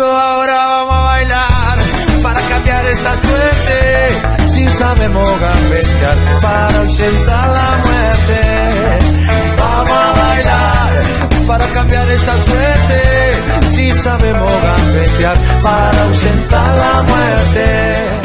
Eso ahora vamos a bailar para cambiar esta suerte. Si sabemos gambetear para ausentar la muerte. Vamos a bailar para cambiar esta suerte. Si sabemos gambetear para ausentar la muerte.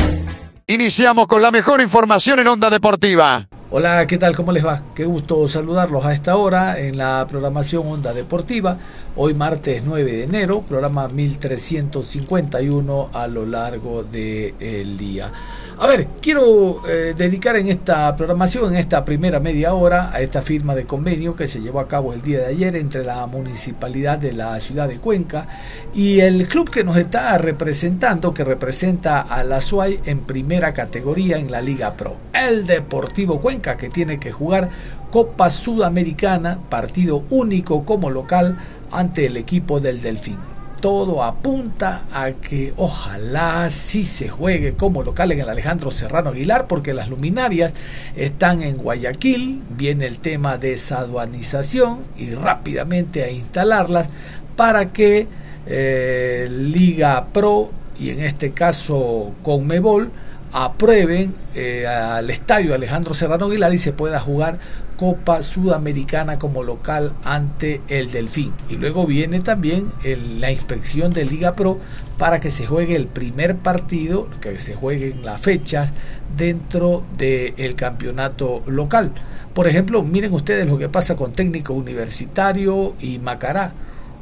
Iniciamos con la mejor información en Onda Deportiva. Hola, ¿qué tal? ¿Cómo les va? Qué gusto saludarlos a esta hora en la programación Onda Deportiva. Hoy martes 9 de enero, programa 1351 a lo largo del día. A ver, quiero eh, dedicar en esta programación, en esta primera media hora, a esta firma de convenio que se llevó a cabo el día de ayer entre la municipalidad de la ciudad de Cuenca y el club que nos está representando, que representa a la SUAY en primera categoría en la Liga Pro, el Deportivo Cuenca, que tiene que jugar Copa Sudamericana, partido único como local ante el equipo del Delfín. Todo apunta a que ojalá sí se juegue como local en el Alejandro Serrano Aguilar, porque las luminarias están en Guayaquil, viene el tema de saduanización y rápidamente a instalarlas para que eh, Liga Pro y en este caso Conmebol aprueben eh, al estadio Alejandro Serrano Aguilar y se pueda jugar Copa Sudamericana como local ante el Delfín. Y luego viene también la inspección de Liga Pro para que se juegue el primer partido, que se jueguen las fechas dentro del campeonato local. Por ejemplo, miren ustedes lo que pasa con técnico universitario y Macará.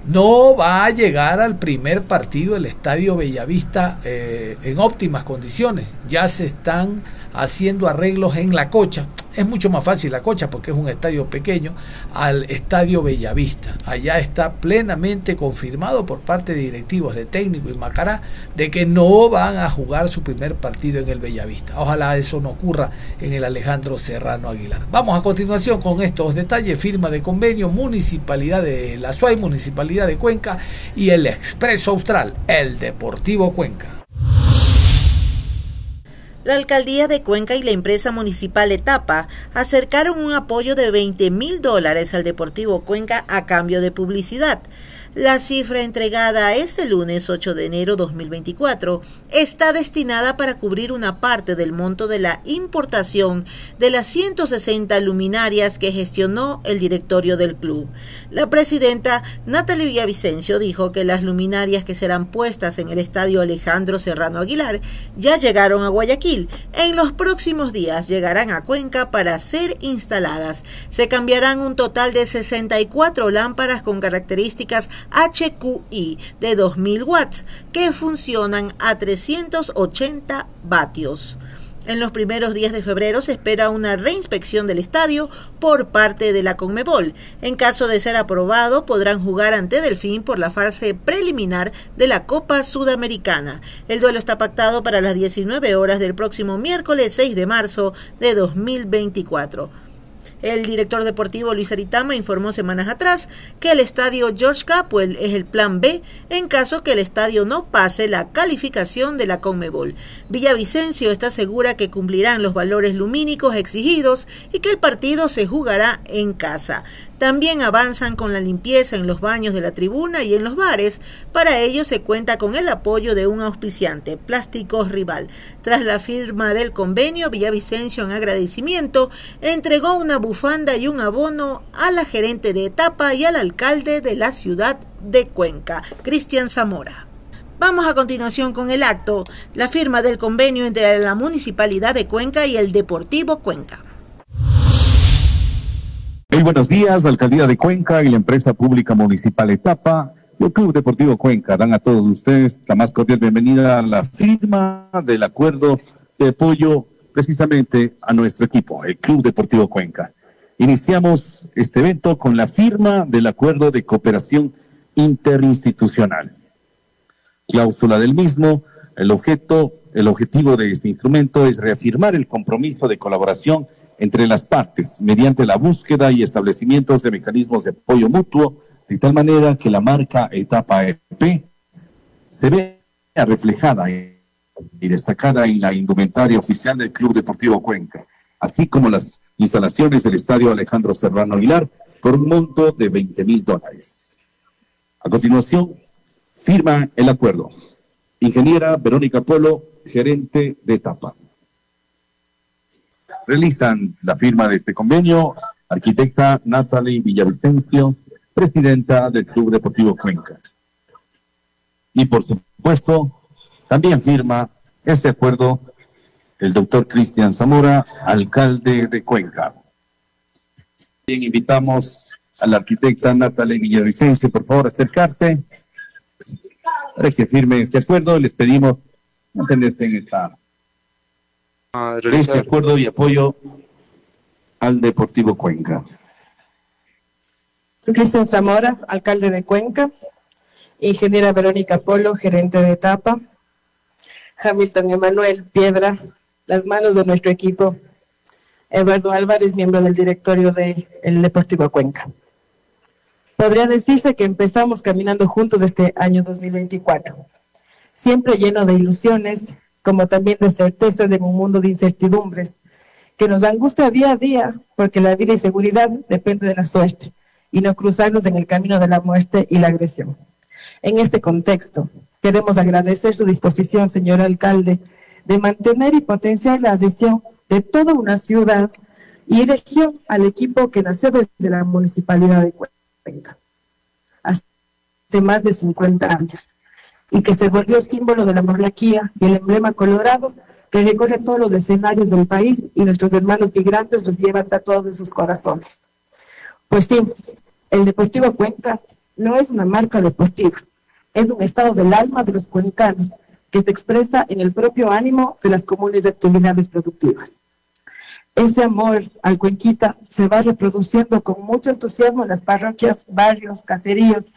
No va a llegar al primer partido el Estadio Bellavista eh, en óptimas condiciones. Ya se están haciendo arreglos en la cocha es mucho más fácil la cocha porque es un estadio pequeño al estadio Bellavista. Allá está plenamente confirmado por parte de directivos de técnico y Macará de que no van a jugar su primer partido en el Bellavista. Ojalá eso no ocurra en el Alejandro Serrano Aguilar. Vamos a continuación con estos detalles, firma de convenio, Municipalidad de La Suay, Municipalidad de Cuenca y el Expreso Austral, el Deportivo Cuenca. La alcaldía de Cuenca y la empresa municipal Etapa acercaron un apoyo de 20 mil dólares al Deportivo Cuenca a cambio de publicidad. La cifra entregada este lunes 8 de enero 2024 está destinada para cubrir una parte del monto de la importación de las 160 luminarias que gestionó el directorio del club. La presidenta Natalia Villavicencio dijo que las luminarias que serán puestas en el estadio Alejandro Serrano Aguilar ya llegaron a Guayaquil. En los próximos días llegarán a Cuenca para ser instaladas. Se cambiarán un total de 64 lámparas con características HQI de 2000 watts que funcionan a 380 vatios. En los primeros días de febrero se espera una reinspección del estadio por parte de la Conmebol. En caso de ser aprobado, podrán jugar ante Delfín por la fase preliminar de la Copa Sudamericana. El duelo está pactado para las 19 horas del próximo miércoles 6 de marzo de 2024. El director deportivo Luis Aritama informó semanas atrás que el estadio George Capwell es el plan B en caso que el estadio no pase la calificación de la Conmebol. Villavicencio está segura que cumplirán los valores lumínicos exigidos y que el partido se jugará en casa. También avanzan con la limpieza en los baños de la tribuna y en los bares. Para ello se cuenta con el apoyo de un auspiciante, Plásticos Rival. Tras la firma del convenio, Villavicencio en agradecimiento entregó una bufanda y un abono a la gerente de etapa y al alcalde de la ciudad de Cuenca, Cristian Zamora. Vamos a continuación con el acto, la firma del convenio entre la Municipalidad de Cuenca y el Deportivo Cuenca. Muy buenos días, Alcaldía de Cuenca y la empresa pública municipal Etapa. El Club Deportivo Cuenca dan a todos ustedes la más cordial bienvenida a la firma del acuerdo de apoyo precisamente a nuestro equipo, el Club Deportivo Cuenca. Iniciamos este evento con la firma del acuerdo de cooperación interinstitucional. Cláusula del mismo, el objeto, el objetivo de este instrumento es reafirmar el compromiso de colaboración entre las partes mediante la búsqueda y establecimientos de mecanismos de apoyo mutuo, de tal manera que la marca Etapa EP se vea reflejada y destacada en la indumentaria oficial del Club Deportivo Cuenca, así como las instalaciones del Estadio Alejandro Serrano Aguilar por un monto de 20 mil dólares. A continuación, firma el acuerdo. Ingeniera Verónica Polo, gerente de etapa realizan la firma de este convenio arquitecta Natalie Villavicencio, presidenta del Club Deportivo Cuenca. Y por supuesto, también firma este acuerdo el doctor Cristian Zamora, alcalde de Cuenca. Bien, invitamos a la arquitecta Natalie Villavicencio, por favor, acercarse para que firme este acuerdo. Les pedimos mantenerse en esta este acuerdo y apoyo al Deportivo Cuenca. Cristian Zamora, alcalde de Cuenca. Ingeniera Verónica Polo, gerente de etapa. Hamilton Emanuel Piedra, las manos de nuestro equipo. Eduardo Álvarez, miembro del directorio del Deportivo Cuenca. Podría decirse que empezamos caminando juntos este año 2024, siempre lleno de ilusiones, como también de certezas de un mundo de incertidumbres que nos angustia día a día porque la vida y seguridad depende de la suerte y no cruzarnos en el camino de la muerte y la agresión. En este contexto, queremos agradecer su disposición, señor alcalde, de mantener y potenciar la adhesión de toda una ciudad y región al equipo que nació desde la municipalidad de Cuenca hace más de 50 años y que se volvió símbolo de la monarquía y el emblema colorado que recorre todos los escenarios del país y nuestros hermanos migrantes los llevan tatuados en sus corazones. Pues sí, el Deportivo Cuenca no es una marca deportiva, es un estado del alma de los cuencanos que se expresa en el propio ánimo de las comunes actividades productivas. Ese amor al cuenquita se va reproduciendo con mucho entusiasmo en las parroquias, barrios, caseríos,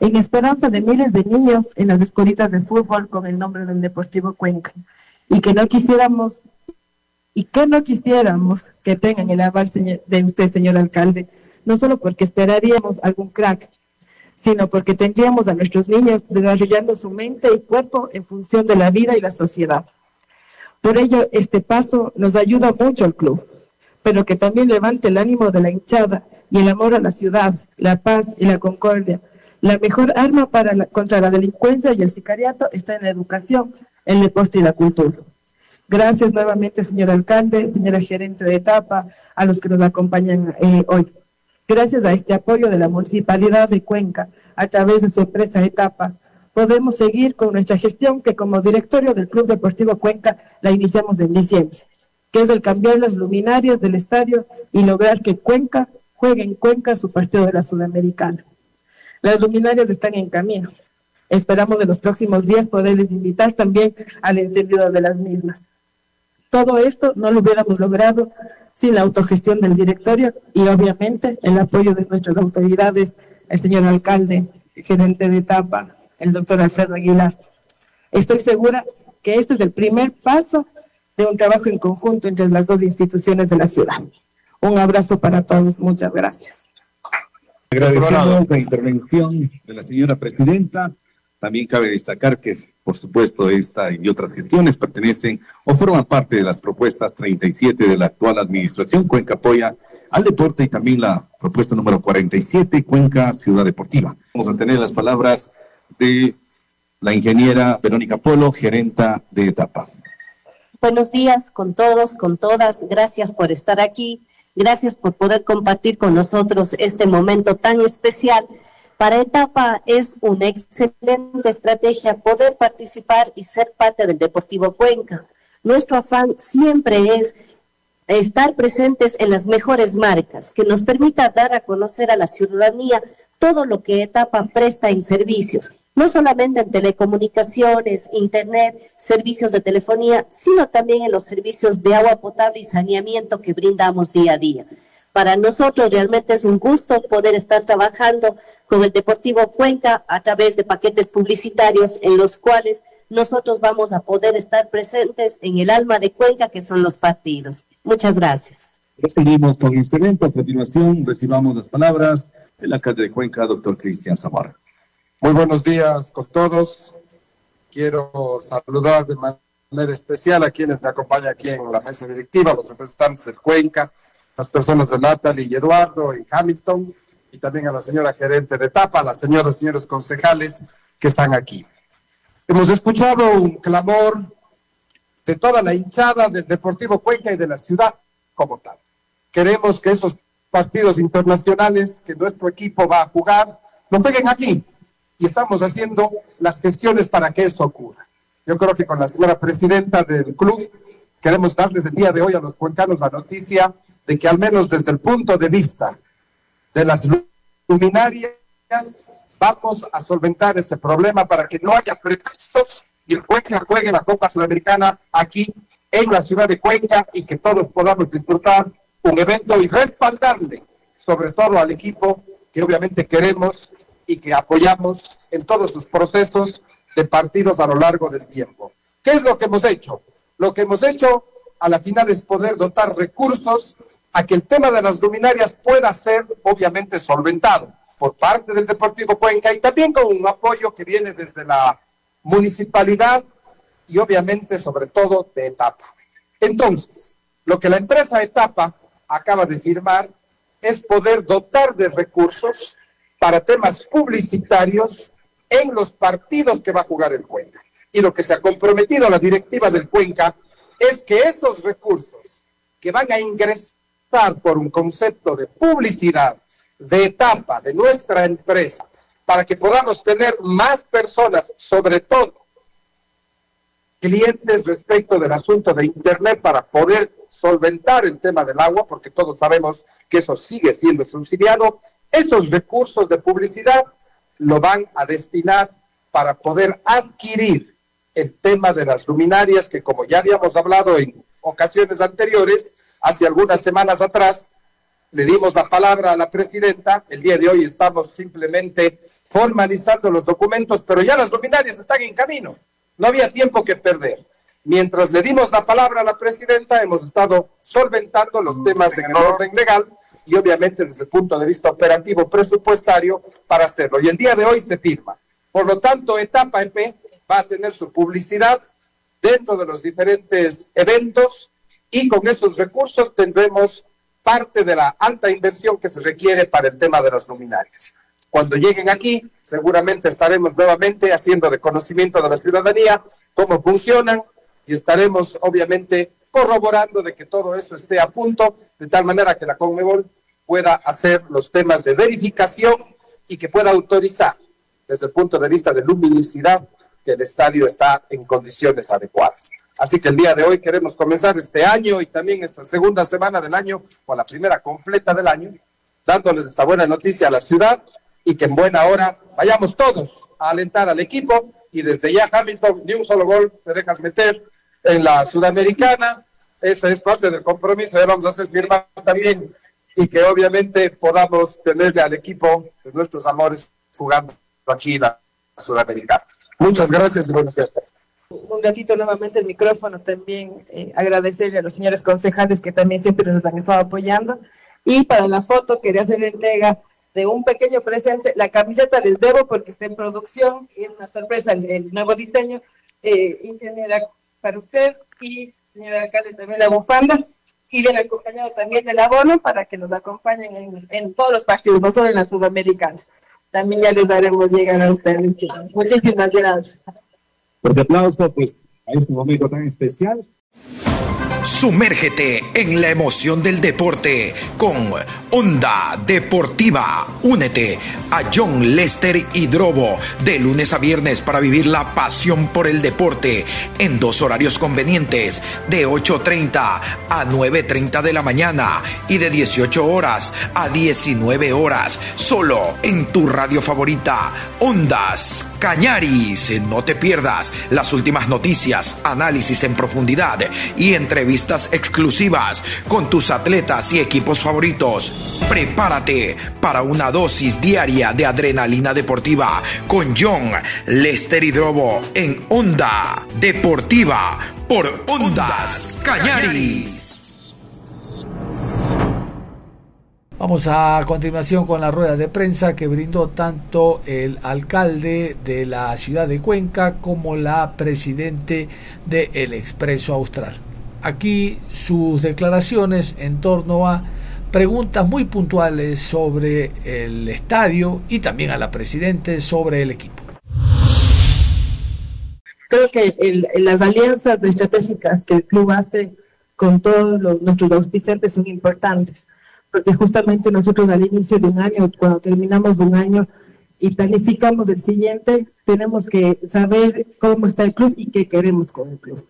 en esperanza de miles de niños en las escuelitas de fútbol con el nombre del Deportivo Cuenca. Y que no quisiéramos, y que no quisiéramos que tengan el aval de usted, señor alcalde, no solo porque esperaríamos algún crack, sino porque tendríamos a nuestros niños desarrollando su mente y cuerpo en función de la vida y la sociedad. Por ello, este paso nos ayuda mucho al club, pero que también levante el ánimo de la hinchada y el amor a la ciudad, la paz y la concordia, la mejor arma para contra la delincuencia y el sicariato está en la educación, el deporte y la cultura. Gracias nuevamente, señor alcalde, señora gerente de etapa, a los que nos acompañan eh, hoy. Gracias a este apoyo de la Municipalidad de Cuenca, a través de su empresa Etapa, podemos seguir con nuestra gestión que como directorio del Club Deportivo Cuenca la iniciamos en diciembre, que es el cambiar las luminarias del estadio y lograr que Cuenca juegue en Cuenca su partido de la Sudamericana. Las luminarias están en camino. Esperamos en los próximos días poderles invitar también al encendido de las mismas. Todo esto no lo hubiéramos logrado sin la autogestión del directorio y obviamente el apoyo de nuestras autoridades, el señor alcalde, el gerente de etapa, el doctor Alfredo Aguilar. Estoy segura que este es el primer paso de un trabajo en conjunto entre las dos instituciones de la ciudad. Un abrazo para todos. Muchas gracias. Agradecemos la intervención de la señora presidenta. También cabe destacar que, por supuesto, esta y otras gestiones pertenecen o forman parte de las propuestas 37 de la actual administración. Cuenca apoya al deporte y también la propuesta número 47, Cuenca Ciudad Deportiva. Vamos a tener las palabras de la ingeniera Verónica Polo, gerenta de etapa. Buenos días con todos, con todas. Gracias por estar aquí. Gracias por poder compartir con nosotros este momento tan especial. Para Etapa es una excelente estrategia poder participar y ser parte del Deportivo Cuenca. Nuestro afán siempre es estar presentes en las mejores marcas, que nos permita dar a conocer a la ciudadanía todo lo que Etapa presta en servicios, no solamente en telecomunicaciones, internet, servicios de telefonía, sino también en los servicios de agua potable y saneamiento que brindamos día a día. Para nosotros realmente es un gusto poder estar trabajando con el Deportivo Cuenca a través de paquetes publicitarios en los cuales nosotros vamos a poder estar presentes en el alma de Cuenca, que son los partidos. Muchas gracias. Seguimos con este evento. A continuación, recibamos las palabras del alcalde de Cuenca, doctor Cristian Zamora. Muy buenos días con todos. Quiero saludar de manera especial a quienes me acompañan aquí en la mesa directiva, los representantes del Cuenca, las personas de Natalie y Eduardo y Hamilton, y también a la señora gerente de etapa, a las señoras y señores concejales que están aquí. Hemos escuchado un clamor de toda la hinchada del Deportivo Cuenca y de la ciudad como tal. Queremos que esos partidos internacionales que nuestro equipo va a jugar lo peguen aquí y estamos haciendo las gestiones para que eso ocurra. Yo creo que con la señora presidenta del club queremos darles el día de hoy a los cuencanos la noticia de que al menos desde el punto de vista de las luminarias vamos a solventar ese problema para que no haya pretextos y el Cuenca juegue la Copa Sudamericana aquí en la ciudad de Cuenca y que todos podamos disfrutar un evento y respaldarle sobre todo al equipo que obviamente queremos y que apoyamos en todos sus procesos de partidos a lo largo del tiempo. ¿Qué es lo que hemos hecho? Lo que hemos hecho a la final es poder dotar recursos a que el tema de las luminarias pueda ser obviamente solventado por parte del Deportivo Cuenca y también con un apoyo que viene desde la municipalidad y obviamente sobre todo de etapa. Entonces, lo que la empresa Etapa acaba de firmar es poder dotar de recursos para temas publicitarios en los partidos que va a jugar el Cuenca. Y lo que se ha comprometido la directiva del Cuenca es que esos recursos que van a ingresar por un concepto de publicidad, de etapa de nuestra empresa, para que podamos tener más personas, sobre todo clientes respecto del asunto de Internet para poder solventar el tema del agua, porque todos sabemos que eso sigue siendo subsidiado, esos recursos de publicidad lo van a destinar para poder adquirir el tema de las luminarias que como ya habíamos hablado en ocasiones anteriores, hace algunas semanas atrás, le dimos la palabra a la presidenta, el día de hoy estamos simplemente formalizando los documentos, pero ya las luminarias están en camino, no había tiempo que perder. Mientras le dimos la palabra a la presidenta, hemos estado solventando los temas en el orden legal y obviamente desde el punto de vista operativo presupuestario para hacerlo. Y el día de hoy se firma. Por lo tanto, Etapa EP va a tener su publicidad dentro de los diferentes eventos y con esos recursos tendremos parte de la alta inversión que se requiere para el tema de las luminarias. Cuando lleguen aquí, seguramente estaremos nuevamente haciendo de conocimiento de la ciudadanía cómo funcionan y estaremos obviamente corroborando de que todo eso esté a punto, de tal manera que la Conmebol pueda hacer los temas de verificación y que pueda autorizar desde el punto de vista de luminosidad que el estadio está en condiciones adecuadas. Así que el día de hoy queremos comenzar este año y también esta segunda semana del año, o la primera completa del año, dándoles esta buena noticia a la ciudad y que en buena hora vayamos todos a alentar al equipo y desde ya Hamilton, ni un solo gol te dejas meter en la Sudamericana, esa es parte del compromiso, ya vamos a hacer firmar también y que obviamente podamos tenerle al equipo de nuestros amores jugando aquí en la Sudamericana. Muchas gracias y buenos días un ratito nuevamente el micrófono, también eh, agradecerle a los señores concejales que también siempre nos han estado apoyando. Y para la foto quería hacer entrega de un pequeño presente. La camiseta les debo porque está en producción y es una sorpresa el, nuevo diseño. Eh, ingeniera para usted y señor alcalde también la bufanda y bien acompañado también del abono para que nos acompañen en, en todos los partidos, no solo en la sudamericana. También ya les daremos llegar a ustedes. Muchísimas gracias. Fuerte aplauso, pues, a este momento tan especial. Sumérgete en la emoción del deporte con Onda Deportiva. Únete a John Lester Hidrobo de lunes a viernes para vivir la pasión por el deporte en dos horarios convenientes de 8.30 a 9.30 de la mañana y de 18 horas a 19 horas solo en tu radio favorita Ondas Cañaris. No te pierdas las últimas noticias, análisis en profundidad y entrevistas exclusivas con tus atletas y equipos favoritos. Prepárate para una dosis diaria de adrenalina deportiva con John Lester Hidrobo en Onda Deportiva por Ondas Cañaris. Vamos a continuación con la rueda de prensa que brindó tanto el alcalde de la ciudad de Cuenca como la presidente de El Expreso Austral. Aquí sus declaraciones en torno a preguntas muy puntuales sobre el estadio y también a la presidente sobre el equipo. Creo que las alianzas estratégicas que el club hace con todos los, nuestros auspiciantes son importantes porque justamente nosotros al inicio de un año, cuando terminamos un año y planificamos el siguiente, tenemos que saber cómo está el club y qué queremos con el club.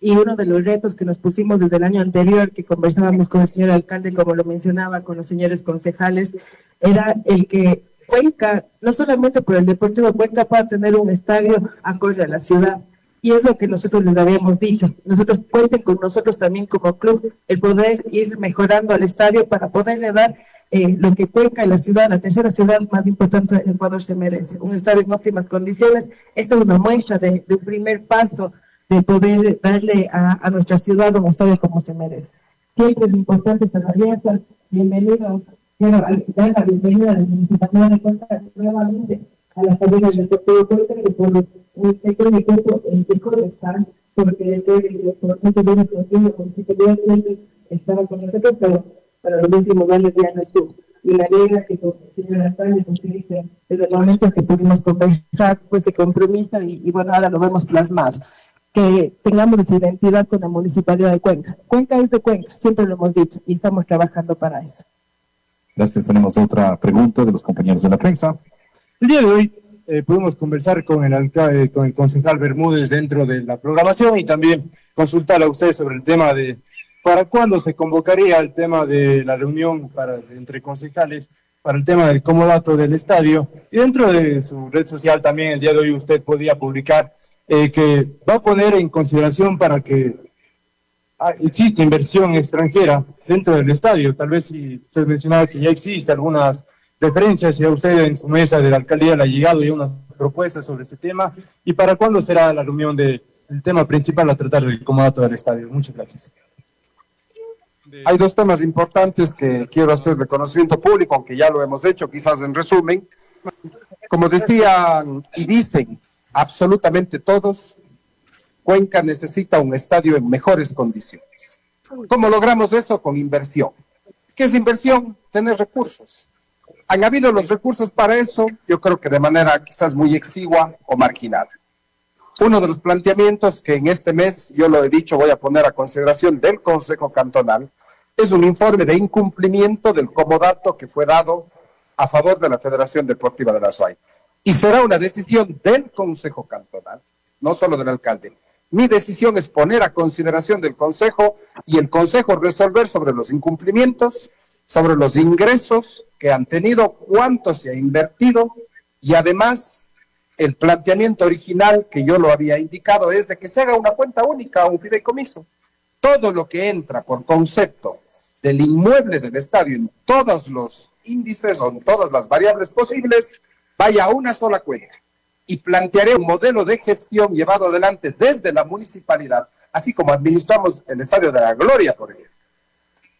Y uno de los retos que nos pusimos desde el año anterior, que conversábamos con el señor alcalde, como lo mencionaba, con los señores concejales, era el que Cuenca, no solamente por el Deportivo Cuenca, pueda tener un estadio acorde a la ciudad, y es lo que nosotros les habíamos dicho. Nosotros cuenten con nosotros también como club el poder ir mejorando al estadio para poderle dar eh, lo que Cuenca, la ciudad, la tercera ciudad más importante del Ecuador se merece. Un estadio en óptimas condiciones. Esta es una muestra de, un primer paso de poder darle a, nuestra ciudad un estadio como se merece. Siempre es importante estar abierta. Bienvenidos. Quiero dar la bienvenida a la Municipalidad de Cuenca nuevamente a las familias del Deportivo Cuenca y por un pequeño equipo en pico de estar, porque el deporte de deportivo constitucionalmente estaba con nosotros, pero para los últimos años ya no estuvo. Y la idea que con el señor alcalde utilice desde el momento que pudimos conversar, pues se compromisa y, y bueno, ahora lo vemos plasmado que tengamos esa identidad con la municipalidad de Cuenca. Cuenca es de Cuenca, siempre lo hemos dicho, y estamos trabajando para eso. Gracias. Tenemos otra pregunta de los compañeros de la prensa. El día de hoy eh, pudimos conversar con el, alcalde, con el concejal Bermúdez dentro de la programación y también consultar a usted sobre el tema de para cuándo se convocaría el tema de la reunión para, entre concejales para el tema del comodato del estadio. Y dentro de su red social también el día de hoy usted podía publicar eh, que va a poner en consideración para que ah, existe inversión extranjera dentro del estadio. Tal vez si usted mencionaba que ya existe algunas referencias, si a usted en su mesa de la alcaldía le ha llegado ya una propuesta sobre ese tema, y para cuándo será la reunión del tema principal a tratar del comodato del estadio. Muchas gracias. Hay dos temas importantes que quiero hacer reconocimiento público, aunque ya lo hemos hecho, quizás en resumen. Como decían y dicen absolutamente todos, Cuenca necesita un estadio en mejores condiciones. ¿Cómo logramos eso? Con inversión. ¿Qué es inversión? Tener recursos. ¿Han habido los recursos para eso? Yo creo que de manera quizás muy exigua o marginal. Uno de los planteamientos que en este mes, yo lo he dicho, voy a poner a consideración del Consejo Cantonal, es un informe de incumplimiento del comodato que fue dado a favor de la Federación Deportiva de la SUAY. Y será una decisión del Consejo Cantonal, no solo del alcalde. Mi decisión es poner a consideración del Consejo y el Consejo resolver sobre los incumplimientos sobre los ingresos que han tenido, cuánto se ha invertido y además el planteamiento original que yo lo había indicado es de que se haga una cuenta única o un fideicomiso. Todo lo que entra por concepto del inmueble del estadio en todos los índices o en todas las variables posibles vaya a una sola cuenta. Y plantearé un modelo de gestión llevado adelante desde la municipalidad, así como administramos el Estadio de la Gloria, por ejemplo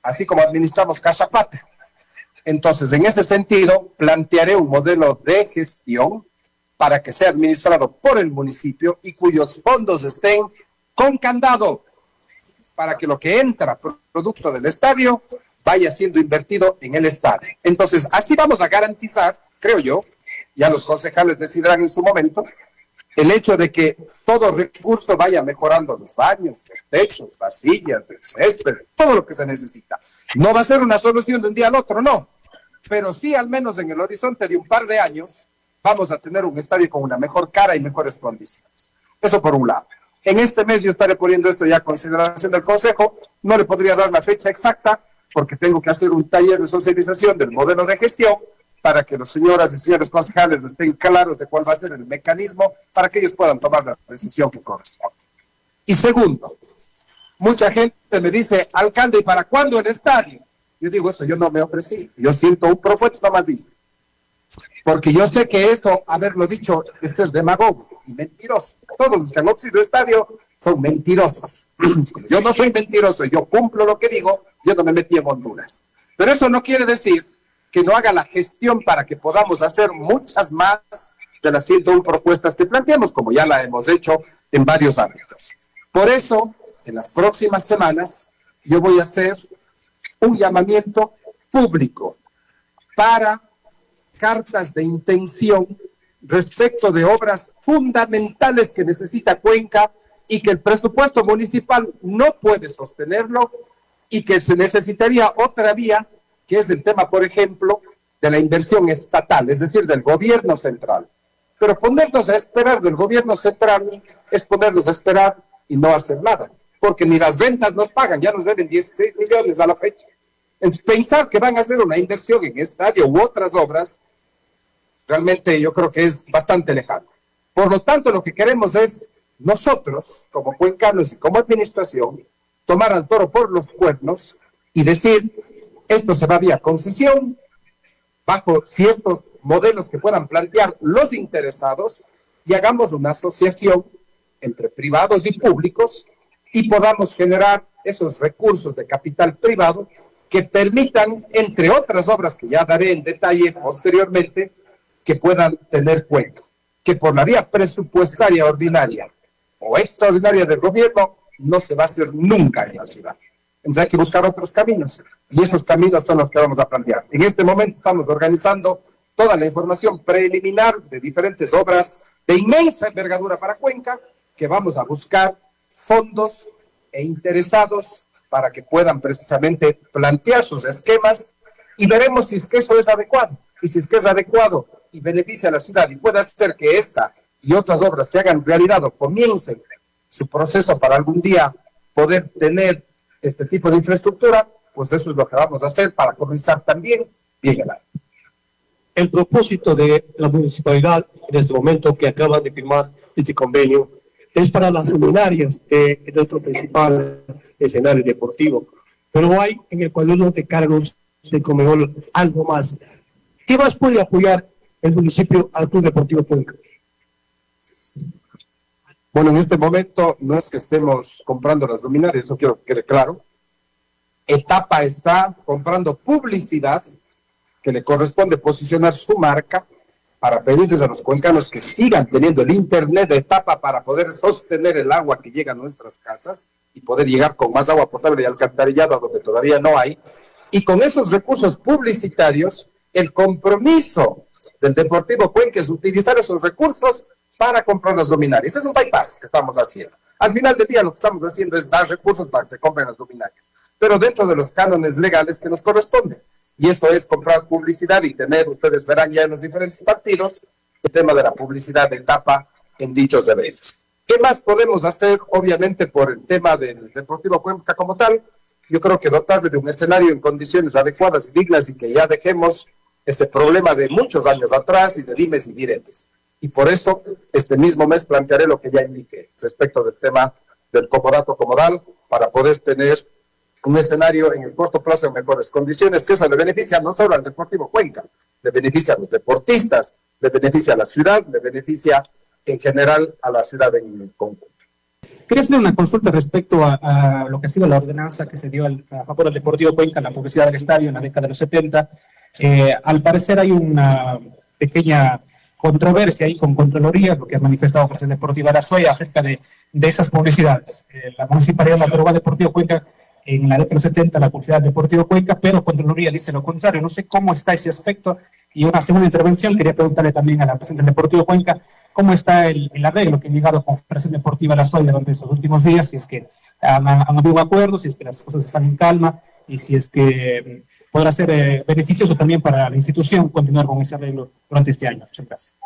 así como administramos Cachapata. Entonces, en ese sentido, plantearé un modelo de gestión para que sea administrado por el municipio y cuyos fondos estén con candado para que lo que entra producto del estadio vaya siendo invertido en el estadio. Entonces, así vamos a garantizar, creo yo, ya los concejales decidirán en su momento, el hecho de que todo recurso vaya mejorando los baños, los techos, las sillas, el césped, todo lo que se necesita. No va a ser una solución de un día al otro, no, pero sí al menos en el horizonte de un par de años vamos a tener un estadio con una mejor cara y mejores condiciones. Eso por un lado. En este mes yo estaré poniendo esto ya a consideración del Consejo. No le podría dar la fecha exacta porque tengo que hacer un taller de socialización del modelo de gestión para que los señoras y señores concejales estén claros de cuál va a ser el mecanismo para que ellos puedan tomar la decisión que corresponde. Y segundo, mucha gente me dice, alcalde, ¿y para cuándo el estadio? Yo digo, eso yo no me ofrecí. Yo siento un propuesto más dice. Porque yo sé que esto, haberlo dicho, es el demagogo y mentiroso. Todos los que han sido estadio son mentirosos. Yo no soy mentiroso, yo cumplo lo que digo, yo no me metí en Honduras. Pero eso no quiere decir que no haga la gestión para que podamos hacer muchas más de las 101 propuestas que planteamos, como ya la hemos hecho en varios ámbitos. Por eso, en las próximas semanas, yo voy a hacer un llamamiento público para cartas de intención respecto de obras fundamentales que necesita Cuenca y que el presupuesto municipal no puede sostenerlo y que se necesitaría otra vía que es el tema, por ejemplo, de la inversión estatal, es decir, del gobierno central. Pero ponernos a esperar del gobierno central es ponernos a esperar y no hacer nada, porque ni las rentas nos pagan, ya nos deben 16 millones a la fecha. pensar que van a hacer una inversión en estadio u otras obras, realmente yo creo que es bastante lejano. Por lo tanto, lo que queremos es nosotros, como cuencanos y como administración, tomar al toro por los cuernos y decir, esto se va vía concesión, bajo ciertos modelos que puedan plantear los interesados y hagamos una asociación entre privados y públicos y podamos generar esos recursos de capital privado que permitan, entre otras obras que ya daré en detalle posteriormente, que puedan tener cuenta, que por la vía presupuestaria ordinaria o extraordinaria del gobierno no se va a hacer nunca en la ciudad. Entonces hay que buscar otros caminos y esos caminos son los que vamos a plantear. En este momento estamos organizando toda la información preliminar de diferentes obras de inmensa envergadura para Cuenca que vamos a buscar fondos e interesados para que puedan precisamente plantear sus esquemas y veremos si es que eso es adecuado. Y si es que es adecuado y beneficia a la ciudad y puede hacer que esta y otras obras se hagan realidad o comiencen su proceso para algún día poder tener este tipo de infraestructura, pues eso es lo que vamos a hacer para comenzar también bien el año. El propósito de la municipalidad en este momento que acaban de firmar este convenio es para las luminarias de, nuestro principal escenario deportivo. Pero hay en el cuaderno de cargos de Comedor algo más. ¿Qué más puede apoyar el municipio al Club Deportivo Cuenca? Bueno, en este momento no es que estemos comprando las luminarias, eso quiero que quede claro. Etapa está comprando publicidad que le corresponde posicionar su marca para pedirles a los cuencanos que sigan teniendo el internet de etapa para poder sostener el agua que llega a nuestras casas y poder llegar con más agua potable y alcantarillado a donde todavía no hay. Y con esos recursos publicitarios, el compromiso del Deportivo Cuenca es utilizar esos recursos para comprar las luminarias. Es un bypass que estamos haciendo. Al final del día lo que estamos haciendo es dar recursos para que se compren las luminarias, pero dentro de los cánones legales que nos corresponden. Y esto es comprar publicidad y tener, ustedes verán ya en los diferentes partidos, el tema de la publicidad de etapa en dichos eventos. ¿Qué más podemos hacer? Obviamente por el tema del Deportivo Cuenca como tal, yo creo que dotarle de un escenario en condiciones adecuadas y dignas y que ya dejemos ese problema de muchos años atrás y de dimes y diretes y por eso este mismo mes plantearé lo que ya indiqué respecto del tema del comodato comodal para poder tener un escenario en el corto plazo en mejores condiciones, que eso le beneficia no solo al Deportivo Cuenca, le beneficia a los deportistas, le beneficia a la ciudad, le beneficia en general a la ciudad en conjunto. Quería hacer una consulta respecto a, lo que ha sido la ordenanza que se dio al, a favor del Deportivo Cuenca, la publicidad del estadio en la década de los 70. Eh, al parecer hay una pequeña controversia ahí con Contraloría, lo que ha manifestado Federación Deportiva Arazoya acerca de, de esas publicidades. Eh, la Municipalidad de la Deportivo Cuenca en la década de los 70 la publicidad Deportivo Cuenca, pero Contraloría dice lo contrario. No sé cómo está ese aspecto. Y una segunda intervención, quería preguntarle también a la presidenta Deportivo Cuenca cómo está el, el arreglo que ha llegado con Federación Deportiva La Suárez durante estos últimos días, si es que han, han habido acuerdos, si es que las cosas están en calma y si es que podrá ser eh, beneficioso también para la institución continuar con ese arreglo durante este año. Muchas gracias.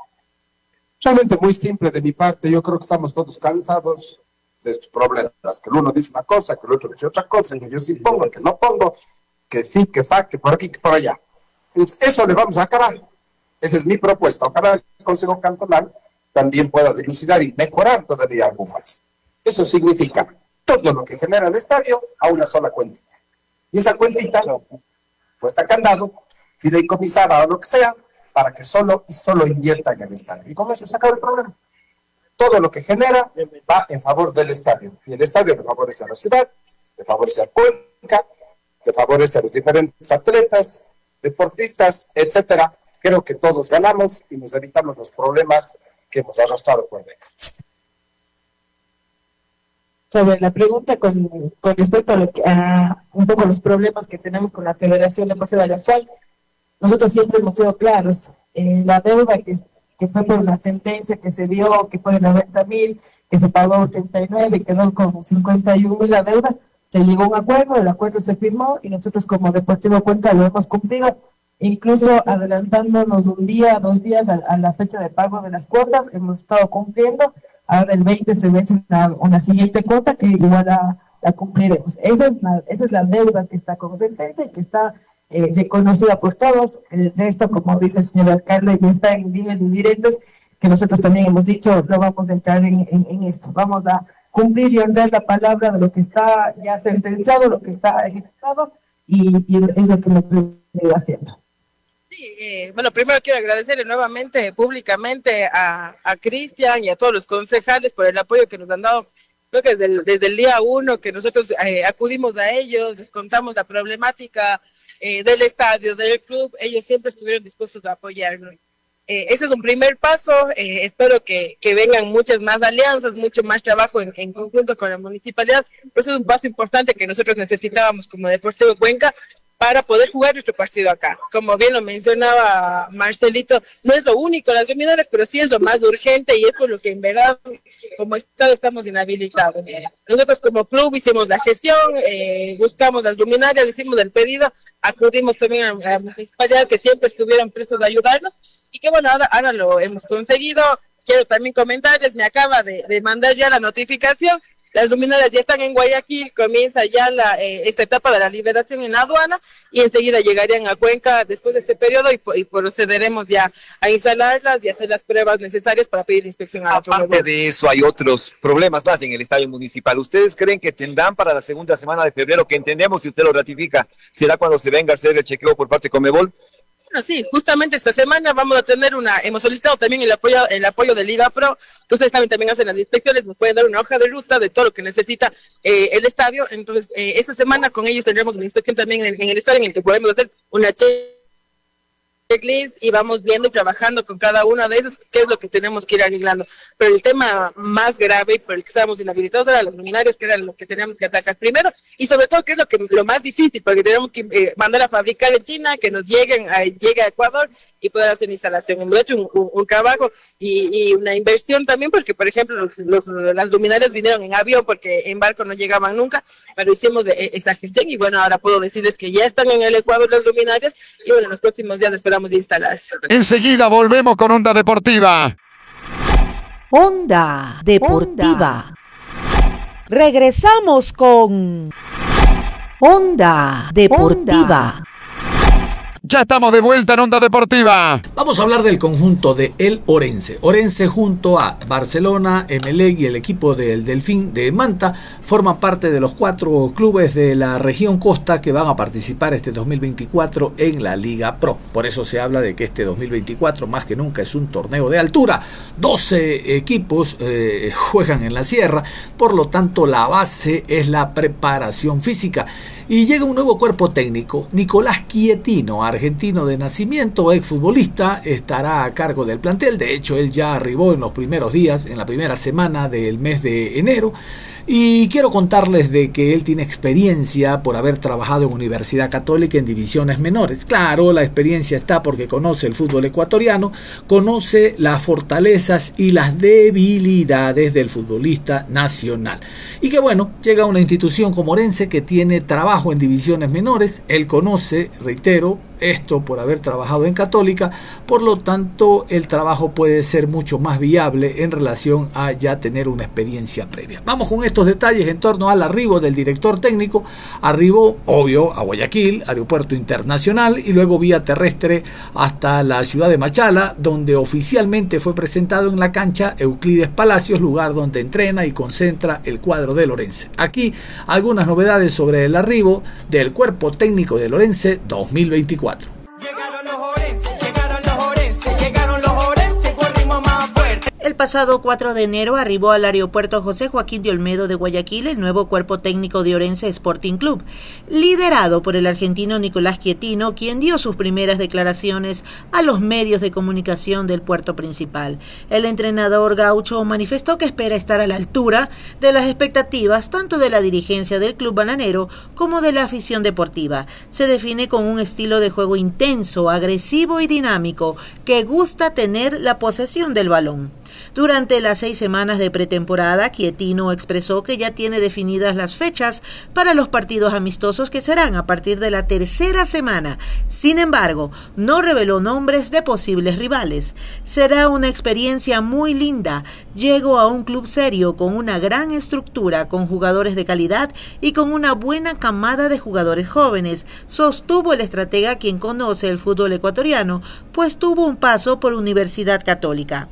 Realmente muy simple de mi parte, yo creo que estamos todos cansados de estos problemas, que el uno dice una cosa, que el otro dice otra cosa, que yo sí pongo, que no pongo, que sí, que fa, que por aquí, que por allá. Eso le vamos a acabar. Esa es mi propuesta. Ojalá el Consejo Cantonal también pueda dilucidar y mejorar todavía algo más. Eso significa todo lo que genera el estadio a una sola cuentita. Y esa cuentita, puesta candado, fideicomisada o lo que sea, para que solo y solo invierta en el estadio. Y con eso se acaba el problema todo lo que genera va en favor del estadio. Y el estadio le favorece a la ciudad, le favorece a Cuenca, le favorece a los diferentes atletas, deportistas, etcétera. Creo que todos ganamos y nos evitamos los problemas que hemos arrastrado por décadas. Sobre la pregunta con, con respecto a, lo que, a un poco los problemas que tenemos con la Federación de la Sol, nosotros siempre hemos sido claros. en la deuda que que fue por una sentencia que se dio, que fue de 90 mil, que se pagó 39 y quedó con 51 mil la deuda, se llegó a un acuerdo, el acuerdo se firmó y nosotros como Deportivo Cuenca lo hemos cumplido, incluso adelantándonos un día, dos días a, la fecha de pago de las cuotas, hemos estado cumpliendo, ahora el 20 se vence una, una siguiente cuota que igual la cumpliremos. Esa es la, esa es la deuda que está con sentencia y que está eh, reconocida por todos. El resto, como dice el señor alcalde, ya está en dimes y directos, que nosotros también hemos dicho, no vamos a entrar en, esto. Vamos a cumplir y honrar la palabra de lo que está ya sentenciado, lo que está ejecutado, y, es lo que hemos venido haciendo. Sí, eh, bueno, primero quiero agradecerle nuevamente públicamente a, a Cristian y a todos los concejales por el apoyo que nos han dado creo que desde el, desde el día uno que nosotros eh, acudimos a ellos, les contamos la problemática eh, del estadio, del club, ellos siempre estuvieron dispuestos a apoyarnos. Eh, ese es un primer paso, espero que, que, vengan muchas más alianzas, mucho más trabajo en, en conjunto con la municipalidad, ese es un paso importante que nosotros necesitábamos como Deportivo Cuenca para poder jugar nuestro partido acá. Como bien lo mencionaba Marcelito, no es lo único las luminarias, pero sí es lo más urgente y es por lo que en verdad como Estado estamos inhabilitados. Nosotros como club hicimos la gestión, eh, buscamos las luminarias, hicimos el pedido, acudimos también a la municipalidad que siempre estuvieron prestos a ayudarnos y que bueno, ahora, ahora lo hemos conseguido. Quiero también comentarles, me acaba de, de mandar ya la notificación las luminarias ya están en Guayaquil, comienza ya la, eh, esta etapa de la liberación en la aduana y enseguida llegarían a Cuenca después de este periodo y, procederemos ya a instalarlas y hacer las pruebas necesarias para pedir inspección a la Aparte de eso, hay otros problemas más en el estadio municipal. ¿Ustedes creen que tendrán para la segunda semana de febrero, que entendemos si usted lo ratifica, será cuando se venga a hacer el chequeo por parte de Comebol? Bueno, sí, justamente esta semana vamos a tener una, hemos solicitado también el apoyo, el apoyo de Liga Pro, ustedes también, también hacen las inspecciones, nos pueden dar una hoja de ruta de todo lo que necesita eh, el estadio, entonces eh, esta semana con ellos tendremos una inspección también en el, estadio en el que podemos hacer una checklist y vamos viendo y trabajando con cada uno de esos qué es lo que tenemos que ir arreglando. Pero el tema más grave y por el que estábamos inhabilitados era los luminarios, que era lo que teníamos que atacar primero, y sobre todo que es lo que lo más difícil, porque tenemos que eh, mandar a fabricar en China, que nos lleguen a, llegue a Ecuador y poder hacer instalación. Hemos hecho un, un, trabajo y, y, una inversión también, porque por ejemplo los, las luminarias vinieron en avión porque en barco no llegaban nunca, pero hicimos de, e, esa gestión y bueno, ahora puedo decirles que ya están en el Ecuador las luminarias y bueno, en los próximos días esperamos de instalarse. Enseguida volvemos con Onda Deportiva. Onda Deportiva. Regresamos con Onda Deportiva. Ya estamos de vuelta en Onda Deportiva. Vamos a hablar del conjunto de El Orense. Orense junto a Barcelona, Emelec y el equipo del Delfín de Manta forman parte de los cuatro clubes de la región Costa que van a participar este 2024 en la Liga Pro. Por eso se habla de que este 2024 más que nunca es un torneo de altura. 12 equipos eh, juegan en la sierra, por lo tanto la base es la preparación física. Y llega un nuevo cuerpo técnico. Nicolás Quietino, argentino de nacimiento, exfutbolista, estará a cargo del plantel. De hecho, él ya arribó en los primeros días, en la primera semana del mes de enero. Y quiero contarles de que él tiene experiencia por haber trabajado en Universidad Católica en divisiones menores. Claro, la experiencia está porque conoce el fútbol ecuatoriano, conoce las fortalezas y las debilidades del futbolista nacional. Y que bueno, llega a una institución como Orense que tiene trabajo en divisiones menores, él conoce, reitero, esto por haber trabajado en Católica, por lo tanto el trabajo puede ser mucho más viable en relación a ya tener una experiencia previa. Vamos con estos detalles en torno al arribo del director técnico, arribó obvio a Guayaquil, aeropuerto internacional y luego vía terrestre hasta la ciudad de Machala, donde oficialmente fue presentado en la cancha Euclides Palacios, lugar donde entrena y concentra el cuadro de Lorense. Aquí algunas novedades sobre el arribo del cuerpo técnico de Lorense 2024. Llegaron los El pasado 4 de enero arribó al aeropuerto José Joaquín de Olmedo de Guayaquil el nuevo cuerpo técnico de Orense Sporting Club, liderado por el argentino Nicolás Quietino, quien dio sus primeras declaraciones a los medios de comunicación del puerto principal. El entrenador gaucho manifestó que espera estar a la altura de las expectativas tanto de la dirigencia del club bananero como de la afición deportiva. Se define con un estilo de juego intenso, agresivo y dinámico que gusta tener la posesión del balón. Durante las seis semanas de pretemporada, Quietino expresó que ya tiene definidas las fechas para los partidos amistosos que serán a partir de la tercera semana. Sin embargo, no reveló nombres de posibles rivales. Será una experiencia muy linda. Llego a un club serio con una gran estructura, con jugadores de calidad y con una buena camada de jugadores jóvenes, sostuvo el estratega quien conoce el fútbol ecuatoriano, pues tuvo un paso por Universidad Católica.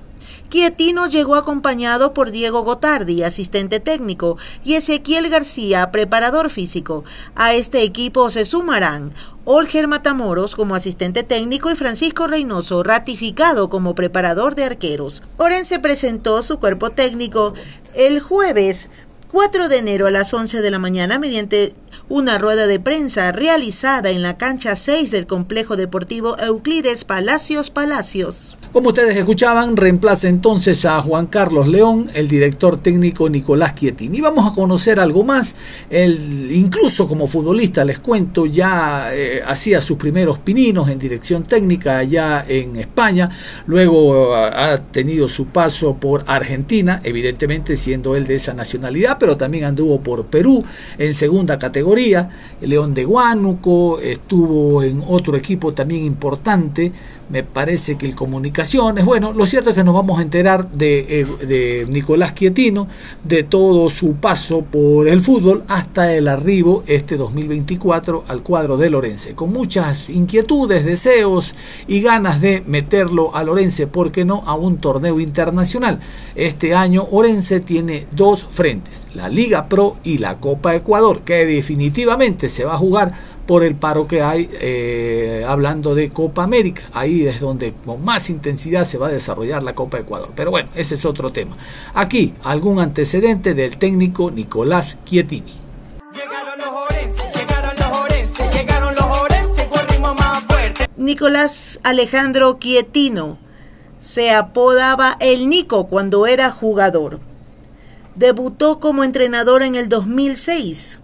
Quietino llegó acompañado por Diego Gotardi, asistente técnico, y Ezequiel García, preparador físico. A este equipo se sumarán Olger Matamoros como asistente técnico y Francisco Reynoso ratificado como preparador de arqueros. Orense presentó su cuerpo técnico el jueves 4 de enero a las 11 de la mañana mediante una rueda de prensa realizada en la cancha 6 del complejo deportivo Euclides Palacios Palacios. Como ustedes escuchaban, reemplaza entonces a Juan Carlos León, el director técnico Nicolás Quietín. Y vamos a conocer algo más. Él, incluso como futbolista, les cuento, ya eh, hacía sus primeros pininos en dirección técnica allá en España. Luego eh, ha tenido su paso por Argentina, evidentemente siendo él de esa nacionalidad, pero también anduvo por Perú en segunda categoría. León de Huánuco estuvo en otro equipo también importante me parece que el Comunicaciones, bueno, lo cierto es que nos vamos a enterar de, eh, de, Nicolás Quietino, de todo su paso por el fútbol hasta el arribo este 2024 al cuadro de Lorense, con muchas inquietudes, deseos y ganas de meterlo a Lorense, ¿por qué no?, a un torneo internacional. Este año Orense tiene dos frentes, la Liga Pro y la Copa Ecuador, que definitivamente se va a jugar por el paro que hay eh, hablando de Copa América. Ahí es donde con más intensidad se va a desarrollar la Copa Ecuador. Pero bueno, ese es otro tema. Aquí, algún antecedente del técnico Nicolás Chietini. Llegaron los orenses, llegaron los orenses, llegaron los orenses con ritmo más fuerte. Nicolás Alejandro Quietino se apodaba el Nico cuando era jugador. Debutó como entrenador en el 2006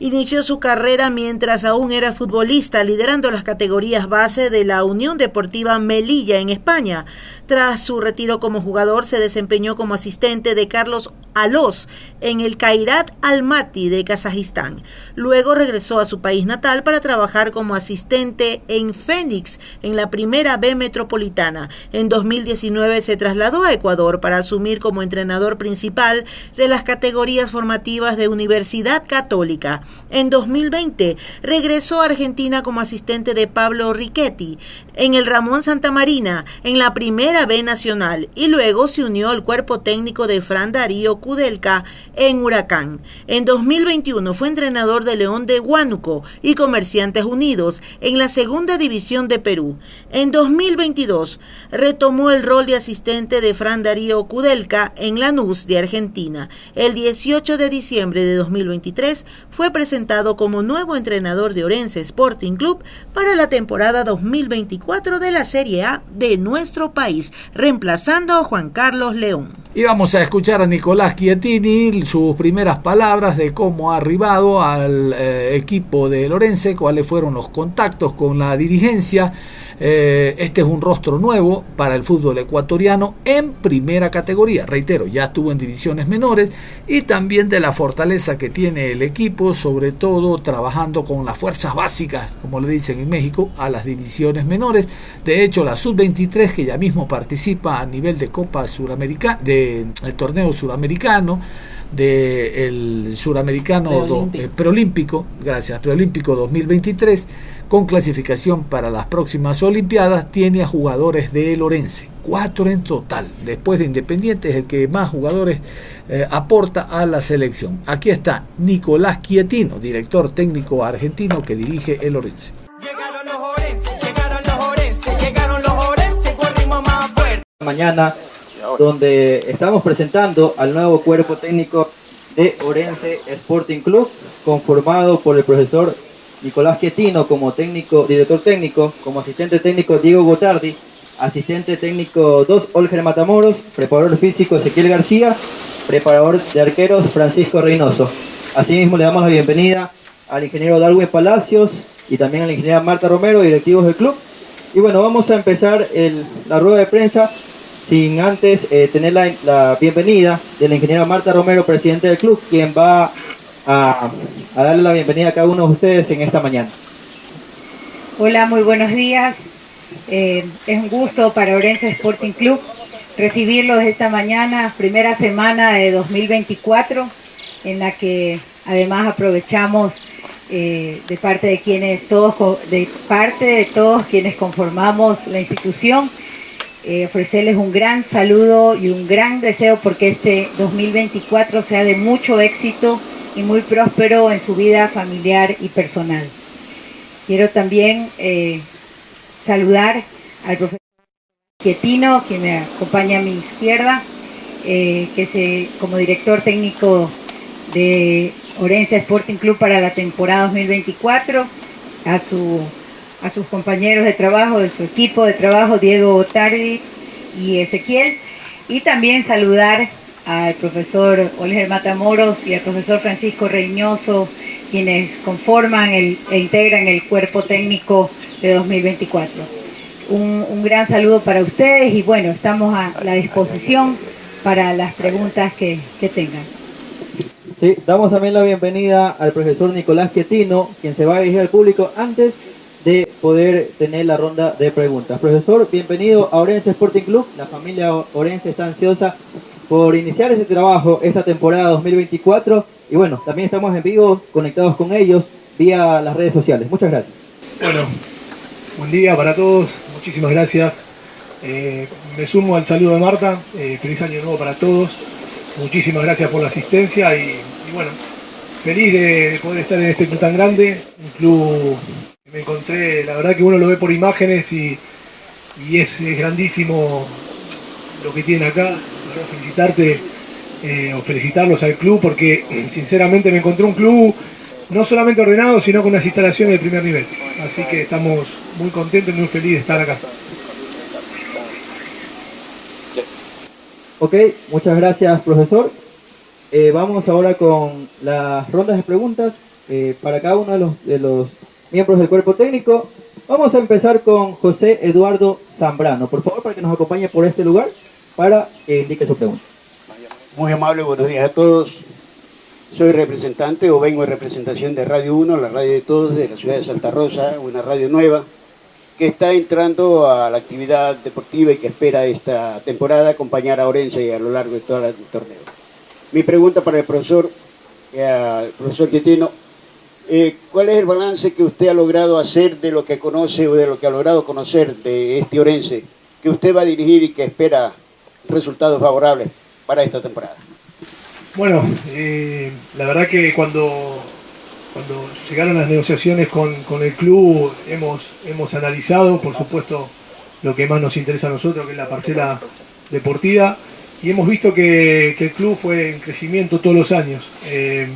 Inició su carrera mientras aún era futbolista, liderando las categorías base de la Unión Deportiva Melilla en España. Tras su retiro como jugador, se desempeñó como asistente de Carlos Alós en el Kairat Almaty de Kazajistán. Luego regresó a su país natal para trabajar como asistente en Fénix en la primera B metropolitana. En 2019 se trasladó a Ecuador para asumir como entrenador principal de las categorías formativas de Universidad Católica. En 2020 regresó a Argentina como asistente de Pablo Riquetti en el Ramón Santa Marina en la primera B nacional y luego se unió al cuerpo técnico de Fran Darío Kudelka en Huracán. En 2021 fue entrenador de León de Huánuco y Comerciantes Unidos en la segunda división de Perú. En 2022 retomó el rol de asistente de Fran Darío Kudelka en Lanús de Argentina. El 18 de diciembre de 2023 fue presentado como nuevo entrenador de Orense Sporting Club para la temporada 2024 de la Serie A de nuestro país, reemplazando a Juan Carlos León. Y vamos a escuchar a Nicolás Chietini sus primeras palabras de cómo ha arribado al eh, equipo de Lorense, cuáles fueron los contactos con la dirigencia. Eh, este es un rostro nuevo para el fútbol ecuatoriano en primera categoría. Reitero, ya estuvo en divisiones menores y también de la fortaleza que tiene el equipo, sobre todo trabajando con las fuerzas básicas, como le dicen en México, a las divisiones menores. De hecho, la sub-23 que ya mismo participa a nivel de Copa Suramericana, del torneo suramericano, del suramericano preolímpico. Eh, preolímpico, gracias, preolímpico 2023 con clasificación para las próximas Olimpiadas, tiene a jugadores de Lorense, cuatro en total. Después de Independiente es el que más jugadores eh, aporta a la selección. Aquí está Nicolás Quietino, director técnico argentino que dirige el Lorense. Llegaron los Orense, llegaron los Orense, llegaron los Orense con ritmo más fuerte. Mañana, donde estamos presentando al nuevo cuerpo técnico de Orense Sporting Club, conformado por el profesor Nicolás Quietino como técnico, director técnico, como asistente técnico Diego Gotardi, asistente técnico 2 Olger Matamoros, preparador físico Ezequiel García, preparador de arqueros Francisco Reynoso. Asimismo le damos la bienvenida al ingeniero Darwin Palacios y también a la ingeniera Marta Romero, directivos del club. Y bueno, vamos a empezar la rueda de prensa sin antes eh, tener la, la, bienvenida de la ingeniera Marta Romero, presidente del club, quien va a, darle la bienvenida a cada uno de ustedes en esta mañana. Hola, muy buenos días. Eh, es un gusto para Orense Sporting Club recibirlos esta mañana, primera semana de 2024, en la que además aprovechamos eh, de parte de quienes todos, de parte de todos quienes conformamos la institución, eh, ofrecerles un gran saludo y un gran deseo porque este 2024 sea de mucho éxito y muy próspero en su vida familiar y personal. Quiero también eh, saludar al profesor Quietino, quien me acompaña a mi izquierda, eh, que es como director técnico de Orense Sporting Club para la temporada 2024, a, su, a sus compañeros de trabajo, de su equipo de trabajo, Diego Otardi y Ezequiel, y también saludar al profesor Oliver Matamoros y al profesor Francisco Reynoso, quienes conforman el, e integran el cuerpo técnico de 2024. Un, un, gran saludo para ustedes y bueno, estamos a la disposición para las preguntas que, que tengan. Sí, damos también la bienvenida al profesor Nicolás Quietino, quien se va a dirigir al público antes de poder tener la ronda de preguntas. Profesor, bienvenido a Orense Sporting Club. La familia Orense está ansiosa por iniciar ese trabajo esta temporada 2024. Y bueno, también estamos en vivo, conectados con ellos vía las redes sociales. Muchas gracias. Bueno, buen día para todos, muchísimas gracias. Eh, me sumo al saludo de Marta, eh, feliz año nuevo para todos. Muchísimas gracias por la asistencia y, bueno, feliz de, poder estar en este club tan grande, un club que me encontré, la verdad que uno lo ve por imágenes y, y es, es grandísimo lo que tiene acá, felicitarte eh, o felicitarlos al club porque sinceramente me encontré un club no solamente ordenado, sino con unas instalaciones de primer nivel. Así que estamos muy contentos y muy felices de estar acá. Ok, muchas gracias profesor. Eh, vamos ahora con las rondas de preguntas eh, para cada uno de los, de los miembros del cuerpo técnico. Vamos a empezar con José Eduardo Zambrano. Por favor, para que nos acompañe por este lugar para que indique su pregunta. Muy amable, buenos días a todos. Soy representante o vengo en representación de Radio 1, la radio de todos de la ciudad de Santa Rosa, una radio nueva que está entrando a la actividad deportiva y que espera esta temporada acompañar a Orense a lo largo de todo el torneo. Mi pregunta para el profesor, eh, profesor Quitino, eh, ¿cuál es el balance que usted ha logrado hacer de lo que conoce o de lo que ha logrado conocer de este Orense que usted va a dirigir y que espera resultados favorables para esta temporada? Bueno, eh, la verdad que cuando, cuando llegaron las negociaciones con, el club hemos, hemos analizado, por supuesto, lo que más nos interesa a nosotros, que es la parcela deportiva, y hemos visto que, el club fue en crecimiento todos los años. Eh,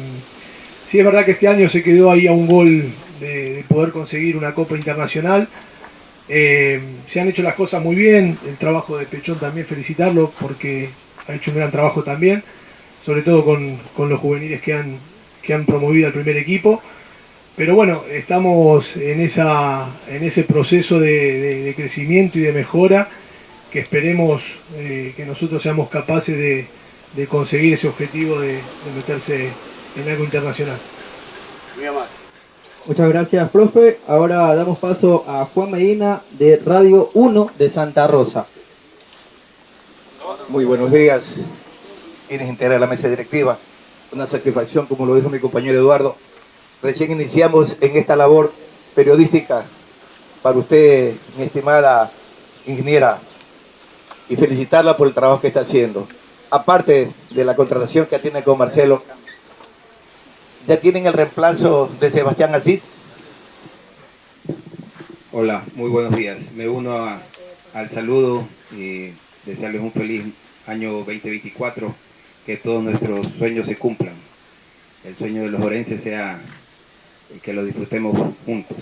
Sí es verdad que este año se quedó ahí a un gol de poder conseguir una Copa Internacional. Eh, se han hecho las cosas muy bien, el trabajo de Pechón también felicitarlo porque ha hecho un gran trabajo también, sobre todo con, con los juveniles que han, que han promovido al primer equipo. Pero bueno, estamos en, esa, en ese proceso de, crecimiento y de mejora que esperemos eh, que nosotros seamos capaces de, de conseguir ese objetivo de, meterse en algo internacional. Muchas gracias, profe. Ahora damos paso a Juan Medina de Radio 1 de Santa Rosa. Muy buenos días, quienes integran la mesa directiva. Una satisfacción, como lo dijo mi compañero Eduardo. Recién iniciamos en esta labor periodística para usted, mi estimada ingeniera, y felicitarla por el trabajo que está haciendo. Aparte de la contratación que tiene con Marcelo, ¿ya tienen el reemplazo de Sebastián Asís? Hola, muy buenos días. Me uno al saludo y desearles un feliz año 2024, que todos nuestros sueños se cumplan. El sueño de los orenses sea que lo disfrutemos juntos.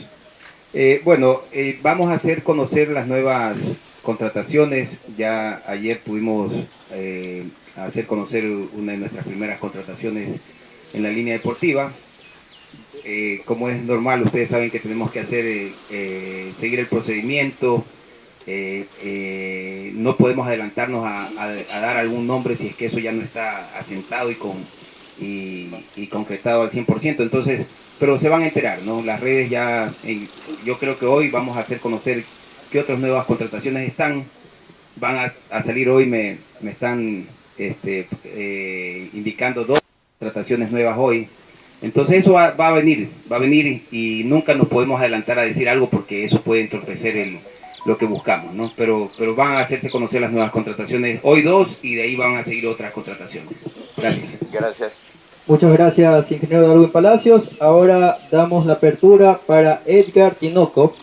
Eh, bueno, eh, vamos a hacer conocer las nuevas contrataciones. Ya ayer pudimos eh, hacer conocer una de nuestras primeras contrataciones en la línea deportiva. Eh, como es normal, ustedes saben que tenemos que hacer, eh, seguir el procedimiento. eh, no podemos adelantarnos a, dar algún nombre si es que eso ya no está asentado y, con, y, concretado al 100%. Entonces, pero se van a enterar, ¿no? Las redes ya, yo creo que hoy vamos a hacer conocer qué otras nuevas contrataciones están. Van a, salir hoy, me, me están este, indicando dos contrataciones nuevas hoy. Entonces eso va, va a venir, va a venir y nunca nos podemos adelantar a decir algo porque eso puede entorpecer el, lo que buscamos, ¿no? Pero, pero van a hacerse conocer las nuevas contrataciones, hoy dos y de ahí van a seguir otras contrataciones. Gracias. Gracias. Muchas gracias, ingeniero Darwin Palacios. Ahora damos la apertura para Edgar Tinoco,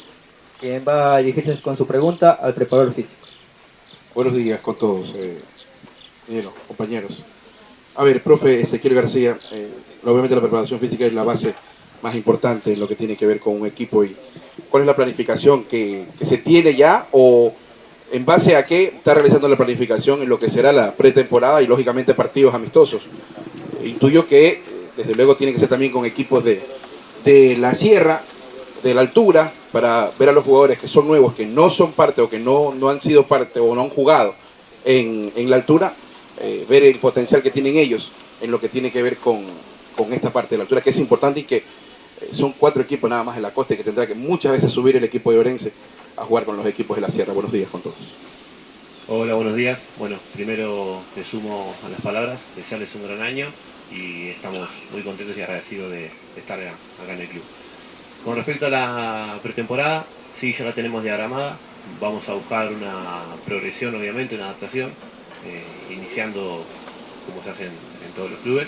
quien va a dirigirse con su pregunta al preparador físico. Buenos días con todos, eh, compañeros. A ver, profe Ezequiel García, eh, obviamente la preparación física es la base más importante en lo que tiene que ver con un equipo y cuál es la planificación que, que se tiene ya o en base a qué está realizando la planificación en lo que será la pretemporada y lógicamente partidos amistosos. Intuyo que eh, desde luego tiene que ser también con equipos de, de la sierra, de la altura, para ver a los jugadores que son nuevos, que no son parte o que no, no han sido parte o no han jugado en, en la altura, eh, ver el potencial que tienen ellos en lo que tiene que ver con, con esta parte de la altura, que es importante y que eh, son cuatro equipos nada más en la costa y que tendrá que muchas veces subir el equipo de Orense a jugar con los equipos de la sierra. Buenos días con todos. Hola, buenos días. Bueno, primero te sumo a las palabras, desearles un gran año y estamos muy contentos y agradecidos de, de estar acá en el club. Con respecto a la pretemporada, sí, ya la tenemos diagramada. Vamos a buscar una progresión, obviamente, una adaptación, eh, iniciando como se hace en, todos los clubes,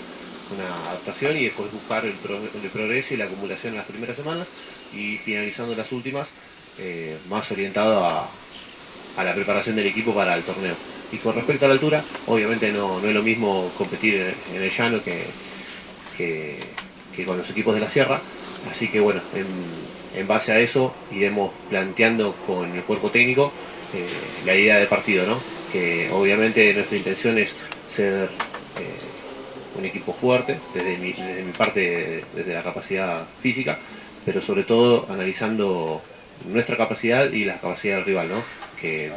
una adaptación y después buscar el, pro- el progreso y la acumulación en las primeras semanas y finalizando las últimas, eh, más orientado a, a la preparación del equipo para el torneo. Y con respecto a la altura, obviamente no, no es lo mismo competir en, el llano que, que, con los equipos de la sierra. Así que bueno, en, en base a eso iremos planteando con el cuerpo técnico eh, la idea de partido, ¿no? Que obviamente nuestra intención es ser eh, un equipo fuerte, desde mi, parte, desde la capacidad física, pero sobre todo analizando nuestra capacidad y la capacidad del rival, ¿no? Que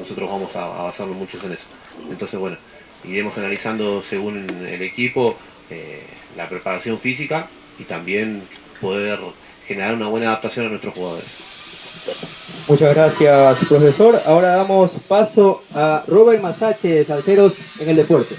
nosotros vamos a, a basarnos mucho en eso. Entonces, bueno, iremos analizando según el equipo eh, la preparación física y también poder generar una buena adaptación a nuestros jugadores. Muchas gracias, profesor. Ahora damos paso a Robert Masache, Salceros en el deporte.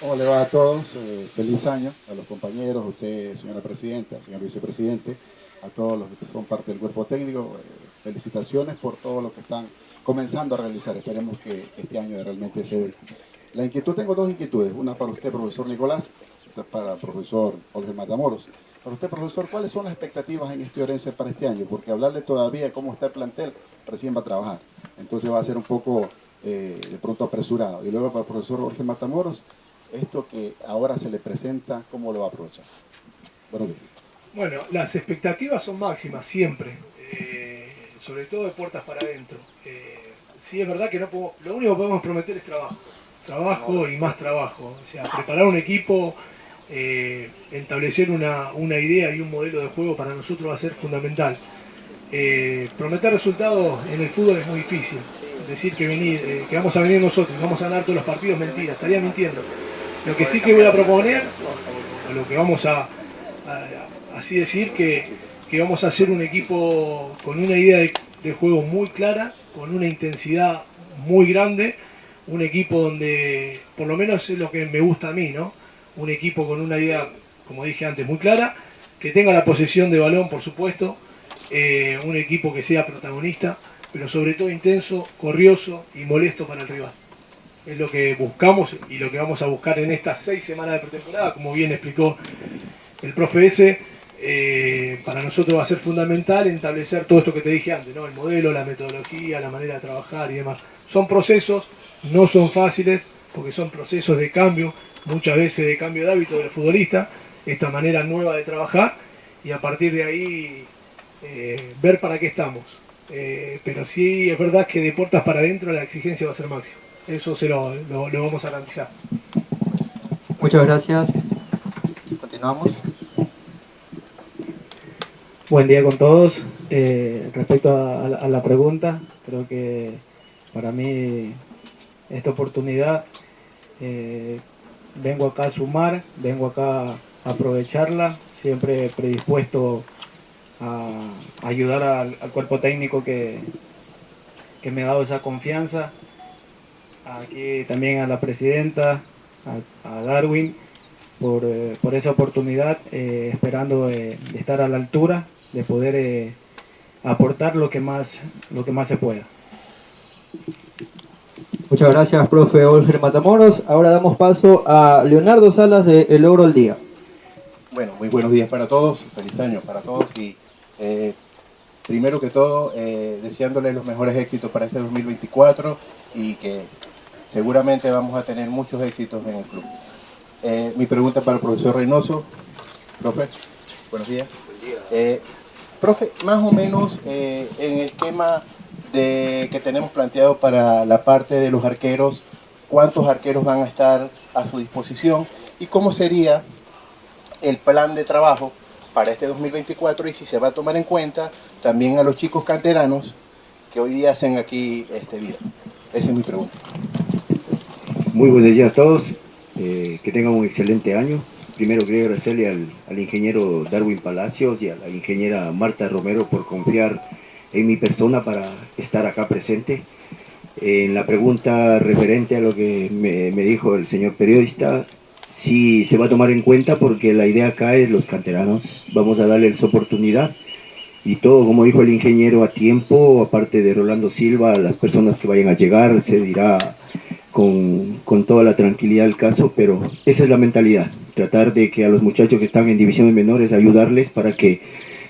¿Cómo le va a todos? Eh, feliz año a los compañeros, a usted, señora presidenta, señor vicepresidente, a todos los que son parte del cuerpo técnico. eh, felicitaciones por todo lo que están comenzando a realizar. Esperemos que este año realmente se dé. La inquietud, tengo dos inquietudes. Una para usted, profesor Nicolás, otra para el profesor Jorge Matamoros. Para usted, profesor, ¿cuáles son las expectativas en este Orense para este año? Porque hablarle todavía de cómo está el plantel, recién va a trabajar. Entonces va a ser un poco eh, de pronto apresurado. Y luego para el profesor Jorge Matamoros, esto que ahora se le presenta, ¿cómo lo va a aprovechar? Bueno, las expectativas son máximas siempre, eh, sobre todo de puertas para adentro. Eh, sí es verdad que no lo único que podemos prometer es trabajo, trabajo y más trabajo. O sea, preparar un equipo, eh, establecer una, idea y un modelo de juego para nosotros va a ser fundamental. Eh, prometer resultados en el fútbol es muy difícil. Decir eh, que vamos a venir nosotros, vamos a ganar todos los partidos, mentira, estaría mintiendo. Lo que sí que voy a proponer, o lo que vamos a, así decir, que, que, vamos a hacer un equipo con una idea de, de juego muy clara, con una intensidad muy grande, un equipo donde, por lo menos es lo que me gusta a mí, ¿no? Un equipo con una idea, como dije antes, muy clara, que tenga la posesión de balón, por supuesto, eh, un equipo que sea protagonista, pero sobre todo intenso, corrioso y molesto para el rival. Es lo que buscamos y lo que vamos a buscar en estas seis semanas de pretemporada, como bien explicó el profe S. Eh, para nosotros va a ser fundamental establecer todo esto que te dije antes, ¿no? el modelo, la metodología, la manera de trabajar y demás. Son procesos, no son fáciles, porque son procesos de cambio, muchas veces de cambio de hábito del futbolista, esta manera nueva de trabajar, y a partir de ahí eh, ver para qué estamos. Eh, pero sí es verdad que de puertas para adentro la exigencia va a ser máxima. Eso se lo, lo, lo vamos a garantizar. Muchas gracias. Continuamos. Buen día con todos. Eh, respecto a, a, la pregunta, creo que para mí esta oportunidad eh, vengo acá a sumar, vengo acá a aprovecharla, siempre predispuesto a ayudar al, cuerpo técnico que, que, me ha dado esa confianza, aquí también a la presidenta, a, Darwin, por, eh, por, esa oportunidad, eh, esperando estar a la altura de poder aportar lo que más lo que más se pueda. Muchas gracias, profe Olger Matamoros. Ahora damos paso a Leonardo Salas de El Logro al Día. Bueno, muy buenos días para todos, feliz año para todos y eh, primero que todo eh, deseándoles los mejores éxitos para este 2024 y que seguramente vamos a tener muchos éxitos en el club. Eh, mi pregunta para el profesor Reynoso. Profe, buenos días. Eh, profe, más o menos eh, en el esquema de, que tenemos planteado para la parte de los arqueros, cuántos arqueros van a estar a su disposición y cómo sería el plan de trabajo para este 2024 y si se va a tomar en cuenta también a los chicos canteranos que hoy día hacen aquí este video. Esa es mi pregunta. Muy buenos días a todos, eh, que tengan un excelente año. Primero quería agradecerle al, al, ingeniero Darwin Palacios y a la ingeniera Marta Romero por confiar en mi persona para estar acá presente. En la pregunta referente a lo que me, me dijo el señor periodista, sí se va a tomar en cuenta porque la idea acá es los canteranos, vamos a darles oportunidad. Y todo, como dijo el ingeniero, a tiempo, aparte de Rolando Silva, las personas que vayan a llegar, se dirá con, con, toda la tranquilidad del caso, pero esa es la mentalidad, tratar de que a los muchachos que están en divisiones menores ayudarles para que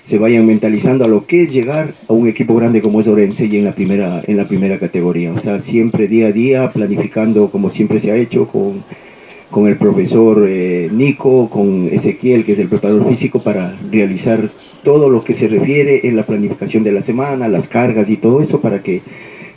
se vayan mentalizando a lo que es llegar a un equipo grande como es Orense y en la primera, en la primera categoría. O sea, siempre día a día, planificando como siempre se ha hecho con, con el profesor eh, Nico, con Ezequiel, que es el preparador físico, para realizar todo lo que se refiere en la planificación de la semana, las cargas y todo eso, para que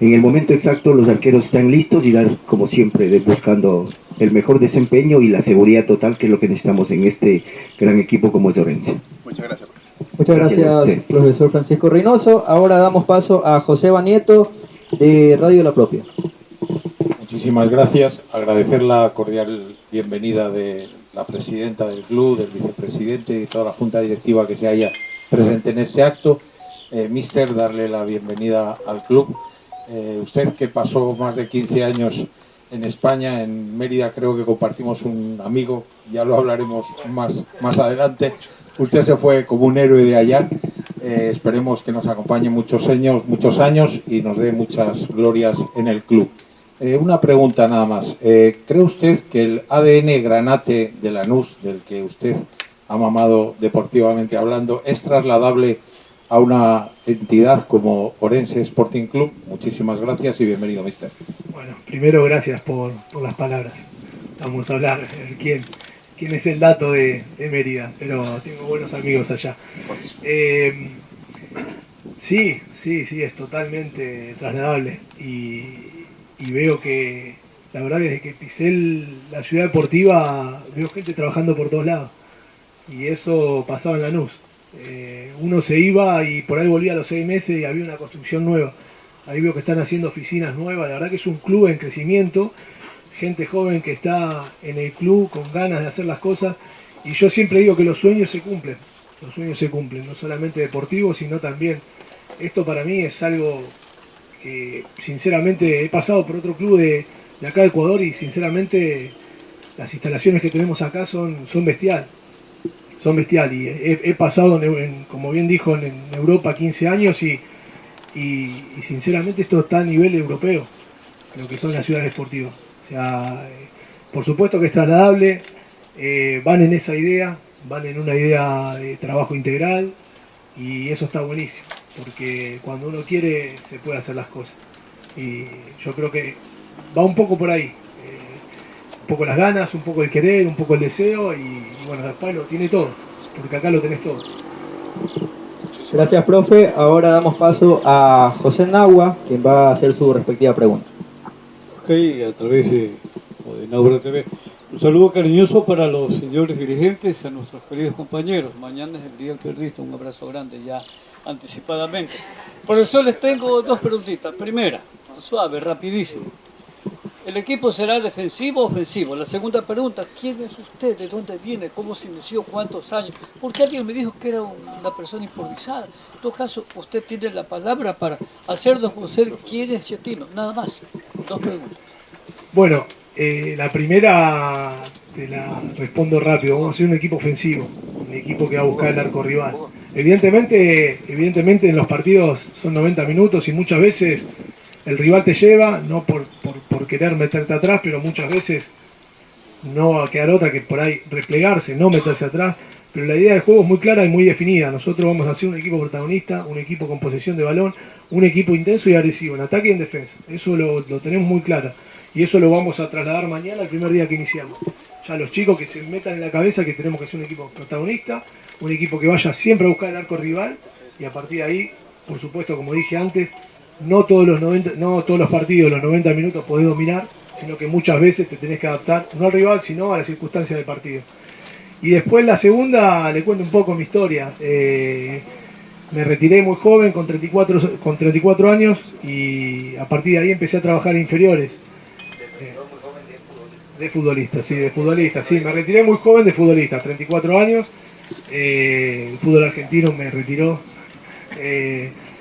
en el momento exacto los arqueros están listos y dar, como siempre, buscando el mejor desempeño y la seguridad total, que es lo que necesitamos en este gran equipo como es Orense. Muchas gracias. Muchas gracias, gracias profesor Francisco Reynoso. Ahora damos paso a José Banieto de Radio La Propia. Muchísimas gracias. Agradecer la cordial bienvenida de la presidenta del club, del vicepresidente y toda la junta directiva que se haya presente en este acto. Eh, mister, darle la bienvenida al club. Eh, usted que pasó más de 15 años en España, en Mérida creo que compartimos un amigo, ya lo hablaremos más, más adelante. Usted se fue como un héroe de allá. Eh, esperemos que nos acompañe muchos años, muchos años y nos dé muchas glorias en el club. Eh, una pregunta nada más. Eh, ¿Cree usted que el ADN granate de Lanús, del que usted ha mamado deportivamente hablando, es trasladable a una entidad como Orense Sporting Club? Muchísimas gracias y bienvenido, mister. Bueno, primero gracias por, por las palabras. vamos a hablar, ver quién, quién es el dato de, de Mérida, pero tengo buenos amigos allá. Eh, sí, sí, sí, es totalmente trasladable y, y veo que la verdad desde que pisé la ciudad deportiva veo gente trabajando por todos lados y eso pasaba en Lanús. Eh, uno se iba y por ahí volvía a los seis meses y había una construcción nueva. Ahí veo que están haciendo oficinas nuevas. La verdad que es un club en crecimiento. Gente joven que está en el club con ganas de hacer las cosas. Y yo siempre digo que los sueños se cumplen. Los sueños se cumplen, no solamente deportivos, sino también. Esto para mí es algo que sinceramente he pasado por otro club de, acá de Ecuador y sinceramente las instalaciones que tenemos acá son, son bestial son bestial y he, pasado, como bien dijo, en, Europa 15 años y sinceramente esto está a nivel europeo, lo que son las ciudades deportivas. O sea, por supuesto que es trasladable, eh, van en esa idea, van en una idea de trabajo integral y eso está buenísimo, porque cuando uno quiere se puede hacer las cosas. Y yo creo que va un poco por ahí, eh, un poco las ganas, un poco el querer, un poco el deseo y, y bueno, después lo tiene todo, porque acá lo tenés todo. Gracias, profe. Ahora damos paso a José Nagua, quien va a hacer su respectiva pregunta. Ok, a través de, Naura TV. Un saludo cariñoso para los señores dirigentes y a nuestros queridos compañeros. Mañana es el Día del Periodista, un abrazo grande ya anticipadamente. Profesor, les tengo dos preguntitas. Primera, suave, rapidísimo. ¿El equipo será defensivo o ofensivo? La segunda pregunta, ¿quién es usted? ¿De dónde viene? ¿Cómo se inició? ¿Cuántos años? Porque alguien me dijo que era una persona improvisada. En todo caso, usted tiene la palabra para hacernos conocer quién es Chetino. Nada más. Dos preguntas. Bueno, eh, la primera te la respondo rápido. Vamos a hacer un equipo ofensivo, un equipo que va a buscar el arco rival. Evidentemente, evidentemente en los partidos son 90 minutos y muchas veces el rival te lleva, no por, querer meterte atrás, pero muchas veces no va a quedar otra que por ahí replegarse, no meterse atrás. Pero la idea del juego es muy clara y muy definida. Nosotros vamos a hacer un equipo protagonista, un equipo con posesión de balón, un equipo intenso y agresivo, en ataque y en defensa. Eso lo, lo tenemos muy claro. Y eso lo vamos a trasladar mañana el primer día que iniciamos. Ya los chicos que se metan en la cabeza que tenemos que ser un equipo protagonista, un equipo que vaya siempre a buscar el arco rival y a partir de ahí, por supuesto, como dije antes, no todos los 90, no todos los partidos, los 90 minutos podés dominar, sino que muchas veces te tenés que adaptar, no al rival, sino a las circunstancias del partido. Y después la segunda, le cuento un poco mi historia. Eh, me retiré muy joven, con 34, con 34 años, y a partir de ahí empecé a trabajar en inferiores. Eh, de futbolista, sí, de futbolista, sí. Me retiré muy joven de futbolista, 34 años. Eh, el fútbol argentino me retiró.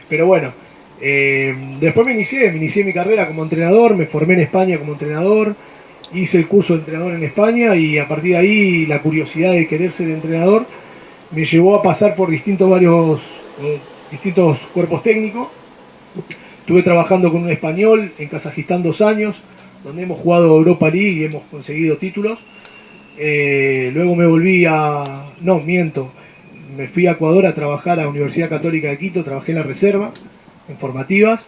Pero bueno, eh, después me inicié, me inicié mi carrera como entrenador, me formé en España como entrenador, hice el curso de entrenador en España y a partir de ahí la curiosidad de querer ser entrenador me llevó a pasar por distintos varios eh, distintos cuerpos técnicos. Estuve trabajando con un español en Kazajistán dos años, donde hemos jugado Europa League y hemos conseguido títulos. Eh, luego me volví a... No, miento. Me fui a Ecuador a trabajar a la Universidad Católica de Quito, trabajé en la reserva, en formativas.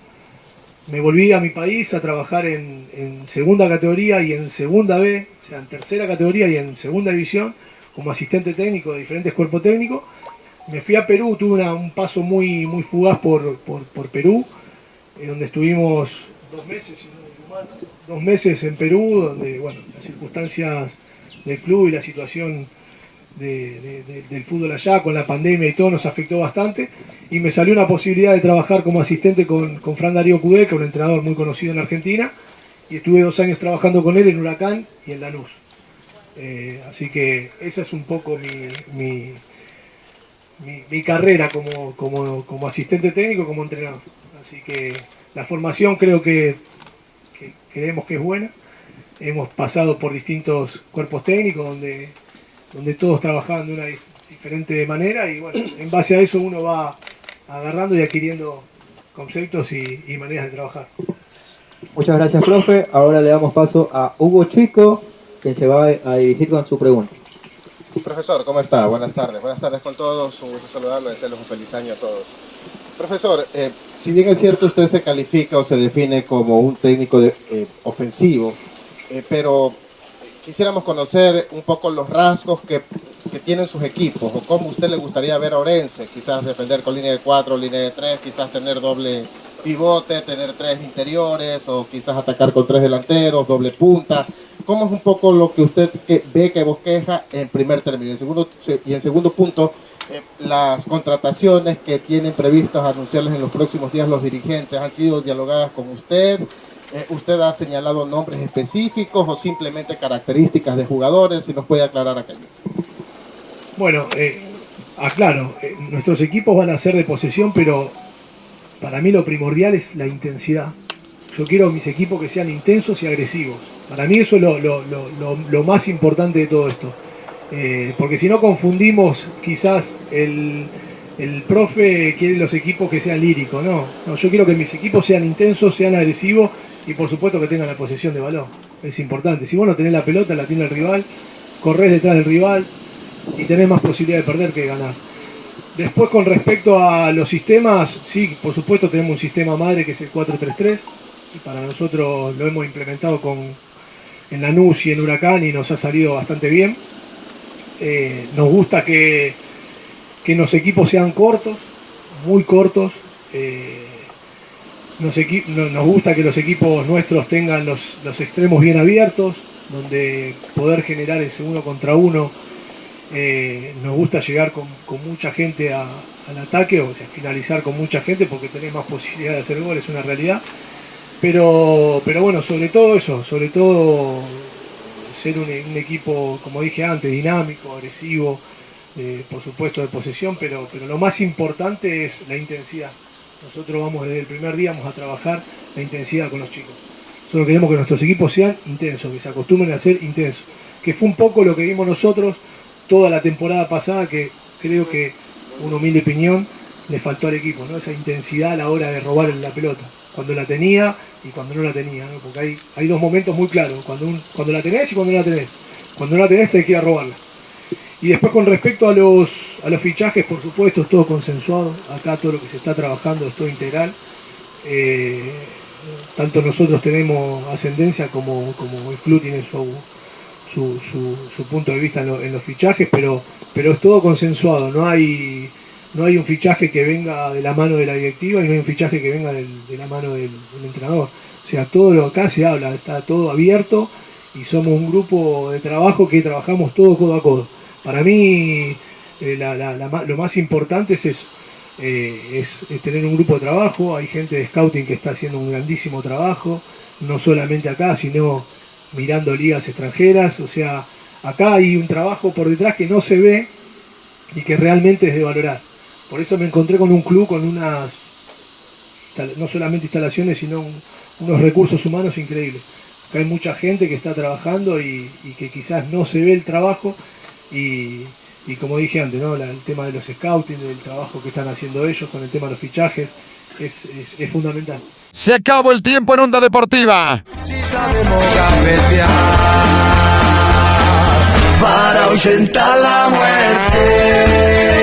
Me volví a mi país a trabajar en, segunda categoría y en segunda B, o sea, en tercera categoría y en segunda división, como asistente técnico de diferentes cuerpos técnicos. Me fui a Perú, tuve un paso muy, muy fugaz por, por, Perú, eh, donde estuvimos dos meses, dos meses en Perú, donde bueno, las circunstancias del club y la situación de- de- de- del fútbol allá con la pandemia y todo nos afectó bastante y me salió una posibilidad de trabajar como asistente con, con Fran Darío Cudé, que es un entrenador muy conocido en Argentina y estuve dos años trabajando con él en Huracán y en Lanús. Eh, así que esa es un poco mi, mi, mi- carrera como, como, como asistente técnico, como entrenador. Así que la formación creo que creemos que es buena. Hemos pasado por distintos cuerpos técnicos donde, donde todos trabajaban de una dif- diferente manera y bueno, en base a eso uno va agarrando y adquiriendo conceptos y, y maneras de trabajar. Muchas gracias, profe. Ahora le damos paso a Hugo Chico, quien se va a dirigir con su pregunta. Profesor, ¿cómo está? Buenas tardes. Buenas tardes con todos. Un gusto saludarlo, desearles un feliz año a todos. Profesor, eh, si bien es cierto usted se califica o se define como un técnico de- eh, ofensivo, eh, pero quisiéramos conocer un poco los rasgos que, que tienen sus equipos o cómo usted le gustaría ver a Orense, quizás defender con línea de 4, línea de 3, quizás tener doble pivote, tener tres interiores o quizás atacar con tres delanteros, doble punta. ¿Cómo es un poco lo que usted ve que bosqueja en primer término? En segundo, y en segundo punto, eh, las contrataciones que tienen previstas anunciarles en los próximos días los dirigentes han sido dialogadas con usted. Eh, ¿Usted ha señalado nombres específicos o simplemente características de jugadores? Si nos puede aclarar aquello. Bueno, eh, aclaro, eh, nuestros equipos van a ser de posesión, pero para mí lo primordial es la intensidad. Yo quiero mis equipos que sean intensos y agresivos. Para mí eso es lo, más importante de todo esto. Porque si no confundimos, quizás el, el profe quiere los equipos que sean líricos. No, no, yo quiero que mis equipos sean intensos, sean agresivos y por supuesto que tengan la posesión de balón. Es importante. Si vos no tenés la pelota, la tiene el rival, corres detrás del rival y tenés más posibilidad de perder que ganar. Después con respecto a los sistemas, sí, por supuesto tenemos un sistema madre que es el 433 y para nosotros lo hemos implementado con, en Lanús y en Huracán y nos ha salido bastante bien. Eh, nos gusta que, que los equipos sean cortos, muy cortos. eh, nos, gusta que los equipos nuestros tengan los, los extremos bien abiertos, donde poder generar ese uno contra uno. eh, nos gusta llegar con, con mucha gente al ataque, o sea, finalizar con mucha gente porque tenés más posibilidad de hacer gol, es una realidad. Pero, pero bueno, sobre todo eso, sobre todo ser un, un equipo, como dije antes, dinámico, agresivo, eh, por supuesto de posesión, pero, pero lo más importante es la intensidad. Nosotros vamos desde el primer día vamos a trabajar la intensidad con los chicos. Solo queremos que nuestros equipos sean intensos, que se acostumbren a ser intensos. Que fue un poco lo que vimos nosotros toda la temporada pasada, que creo que un humilde opinión le faltó al equipo, ¿no? Esa intensidad a la hora de robar la pelota. Cuando la tenía y cuando no la tenía, ¿no? Porque hay, hay dos momentos muy claros, cuando, un- cuando la tenés y cuando no la tenés. Cuando no la tenés tenés que ir a robarla. Y después con respecto a los, a los fichajes, por supuesto, es todo consensuado. Acá todo lo que se está trabajando es todo integral. Eh, tanto nosotros tenemos ascendencia como, como el club tiene su, su, su- punto de vista en, lo- en los fichajes, pero, pero es todo consensuado. No hay, no hay un fichaje que venga de la mano de la directiva y no hay un fichaje que venga de la mano del, del entrenador. O sea, todo lo acá se habla, está todo abierto y somos un grupo de trabajo que trabajamos todo codo a codo. Para mí eh, lo más importante eh, es, tener un grupo de trabajo, hay gente de scouting que está haciendo un grandísimo trabajo, no solamente acá, sino mirando ligas extranjeras, o sea, acá hay un trabajo por detrás que no se ve y que realmente es de valorar. Por eso me encontré con un club con unas, no solamente instalaciones, sino un- unos recursos humanos increíbles. Acá hay mucha gente que está trabajando y que quizás no se ve el trabajo y, y como dije antes, ¿no? La- el tema de los scouting, del trabajo que están haciendo ellos con el tema de los fichajes, es, es- es fundamental. Se acabó el tiempo en Onda Deportiva. sabemos gambetear para ahuyentar la muerte.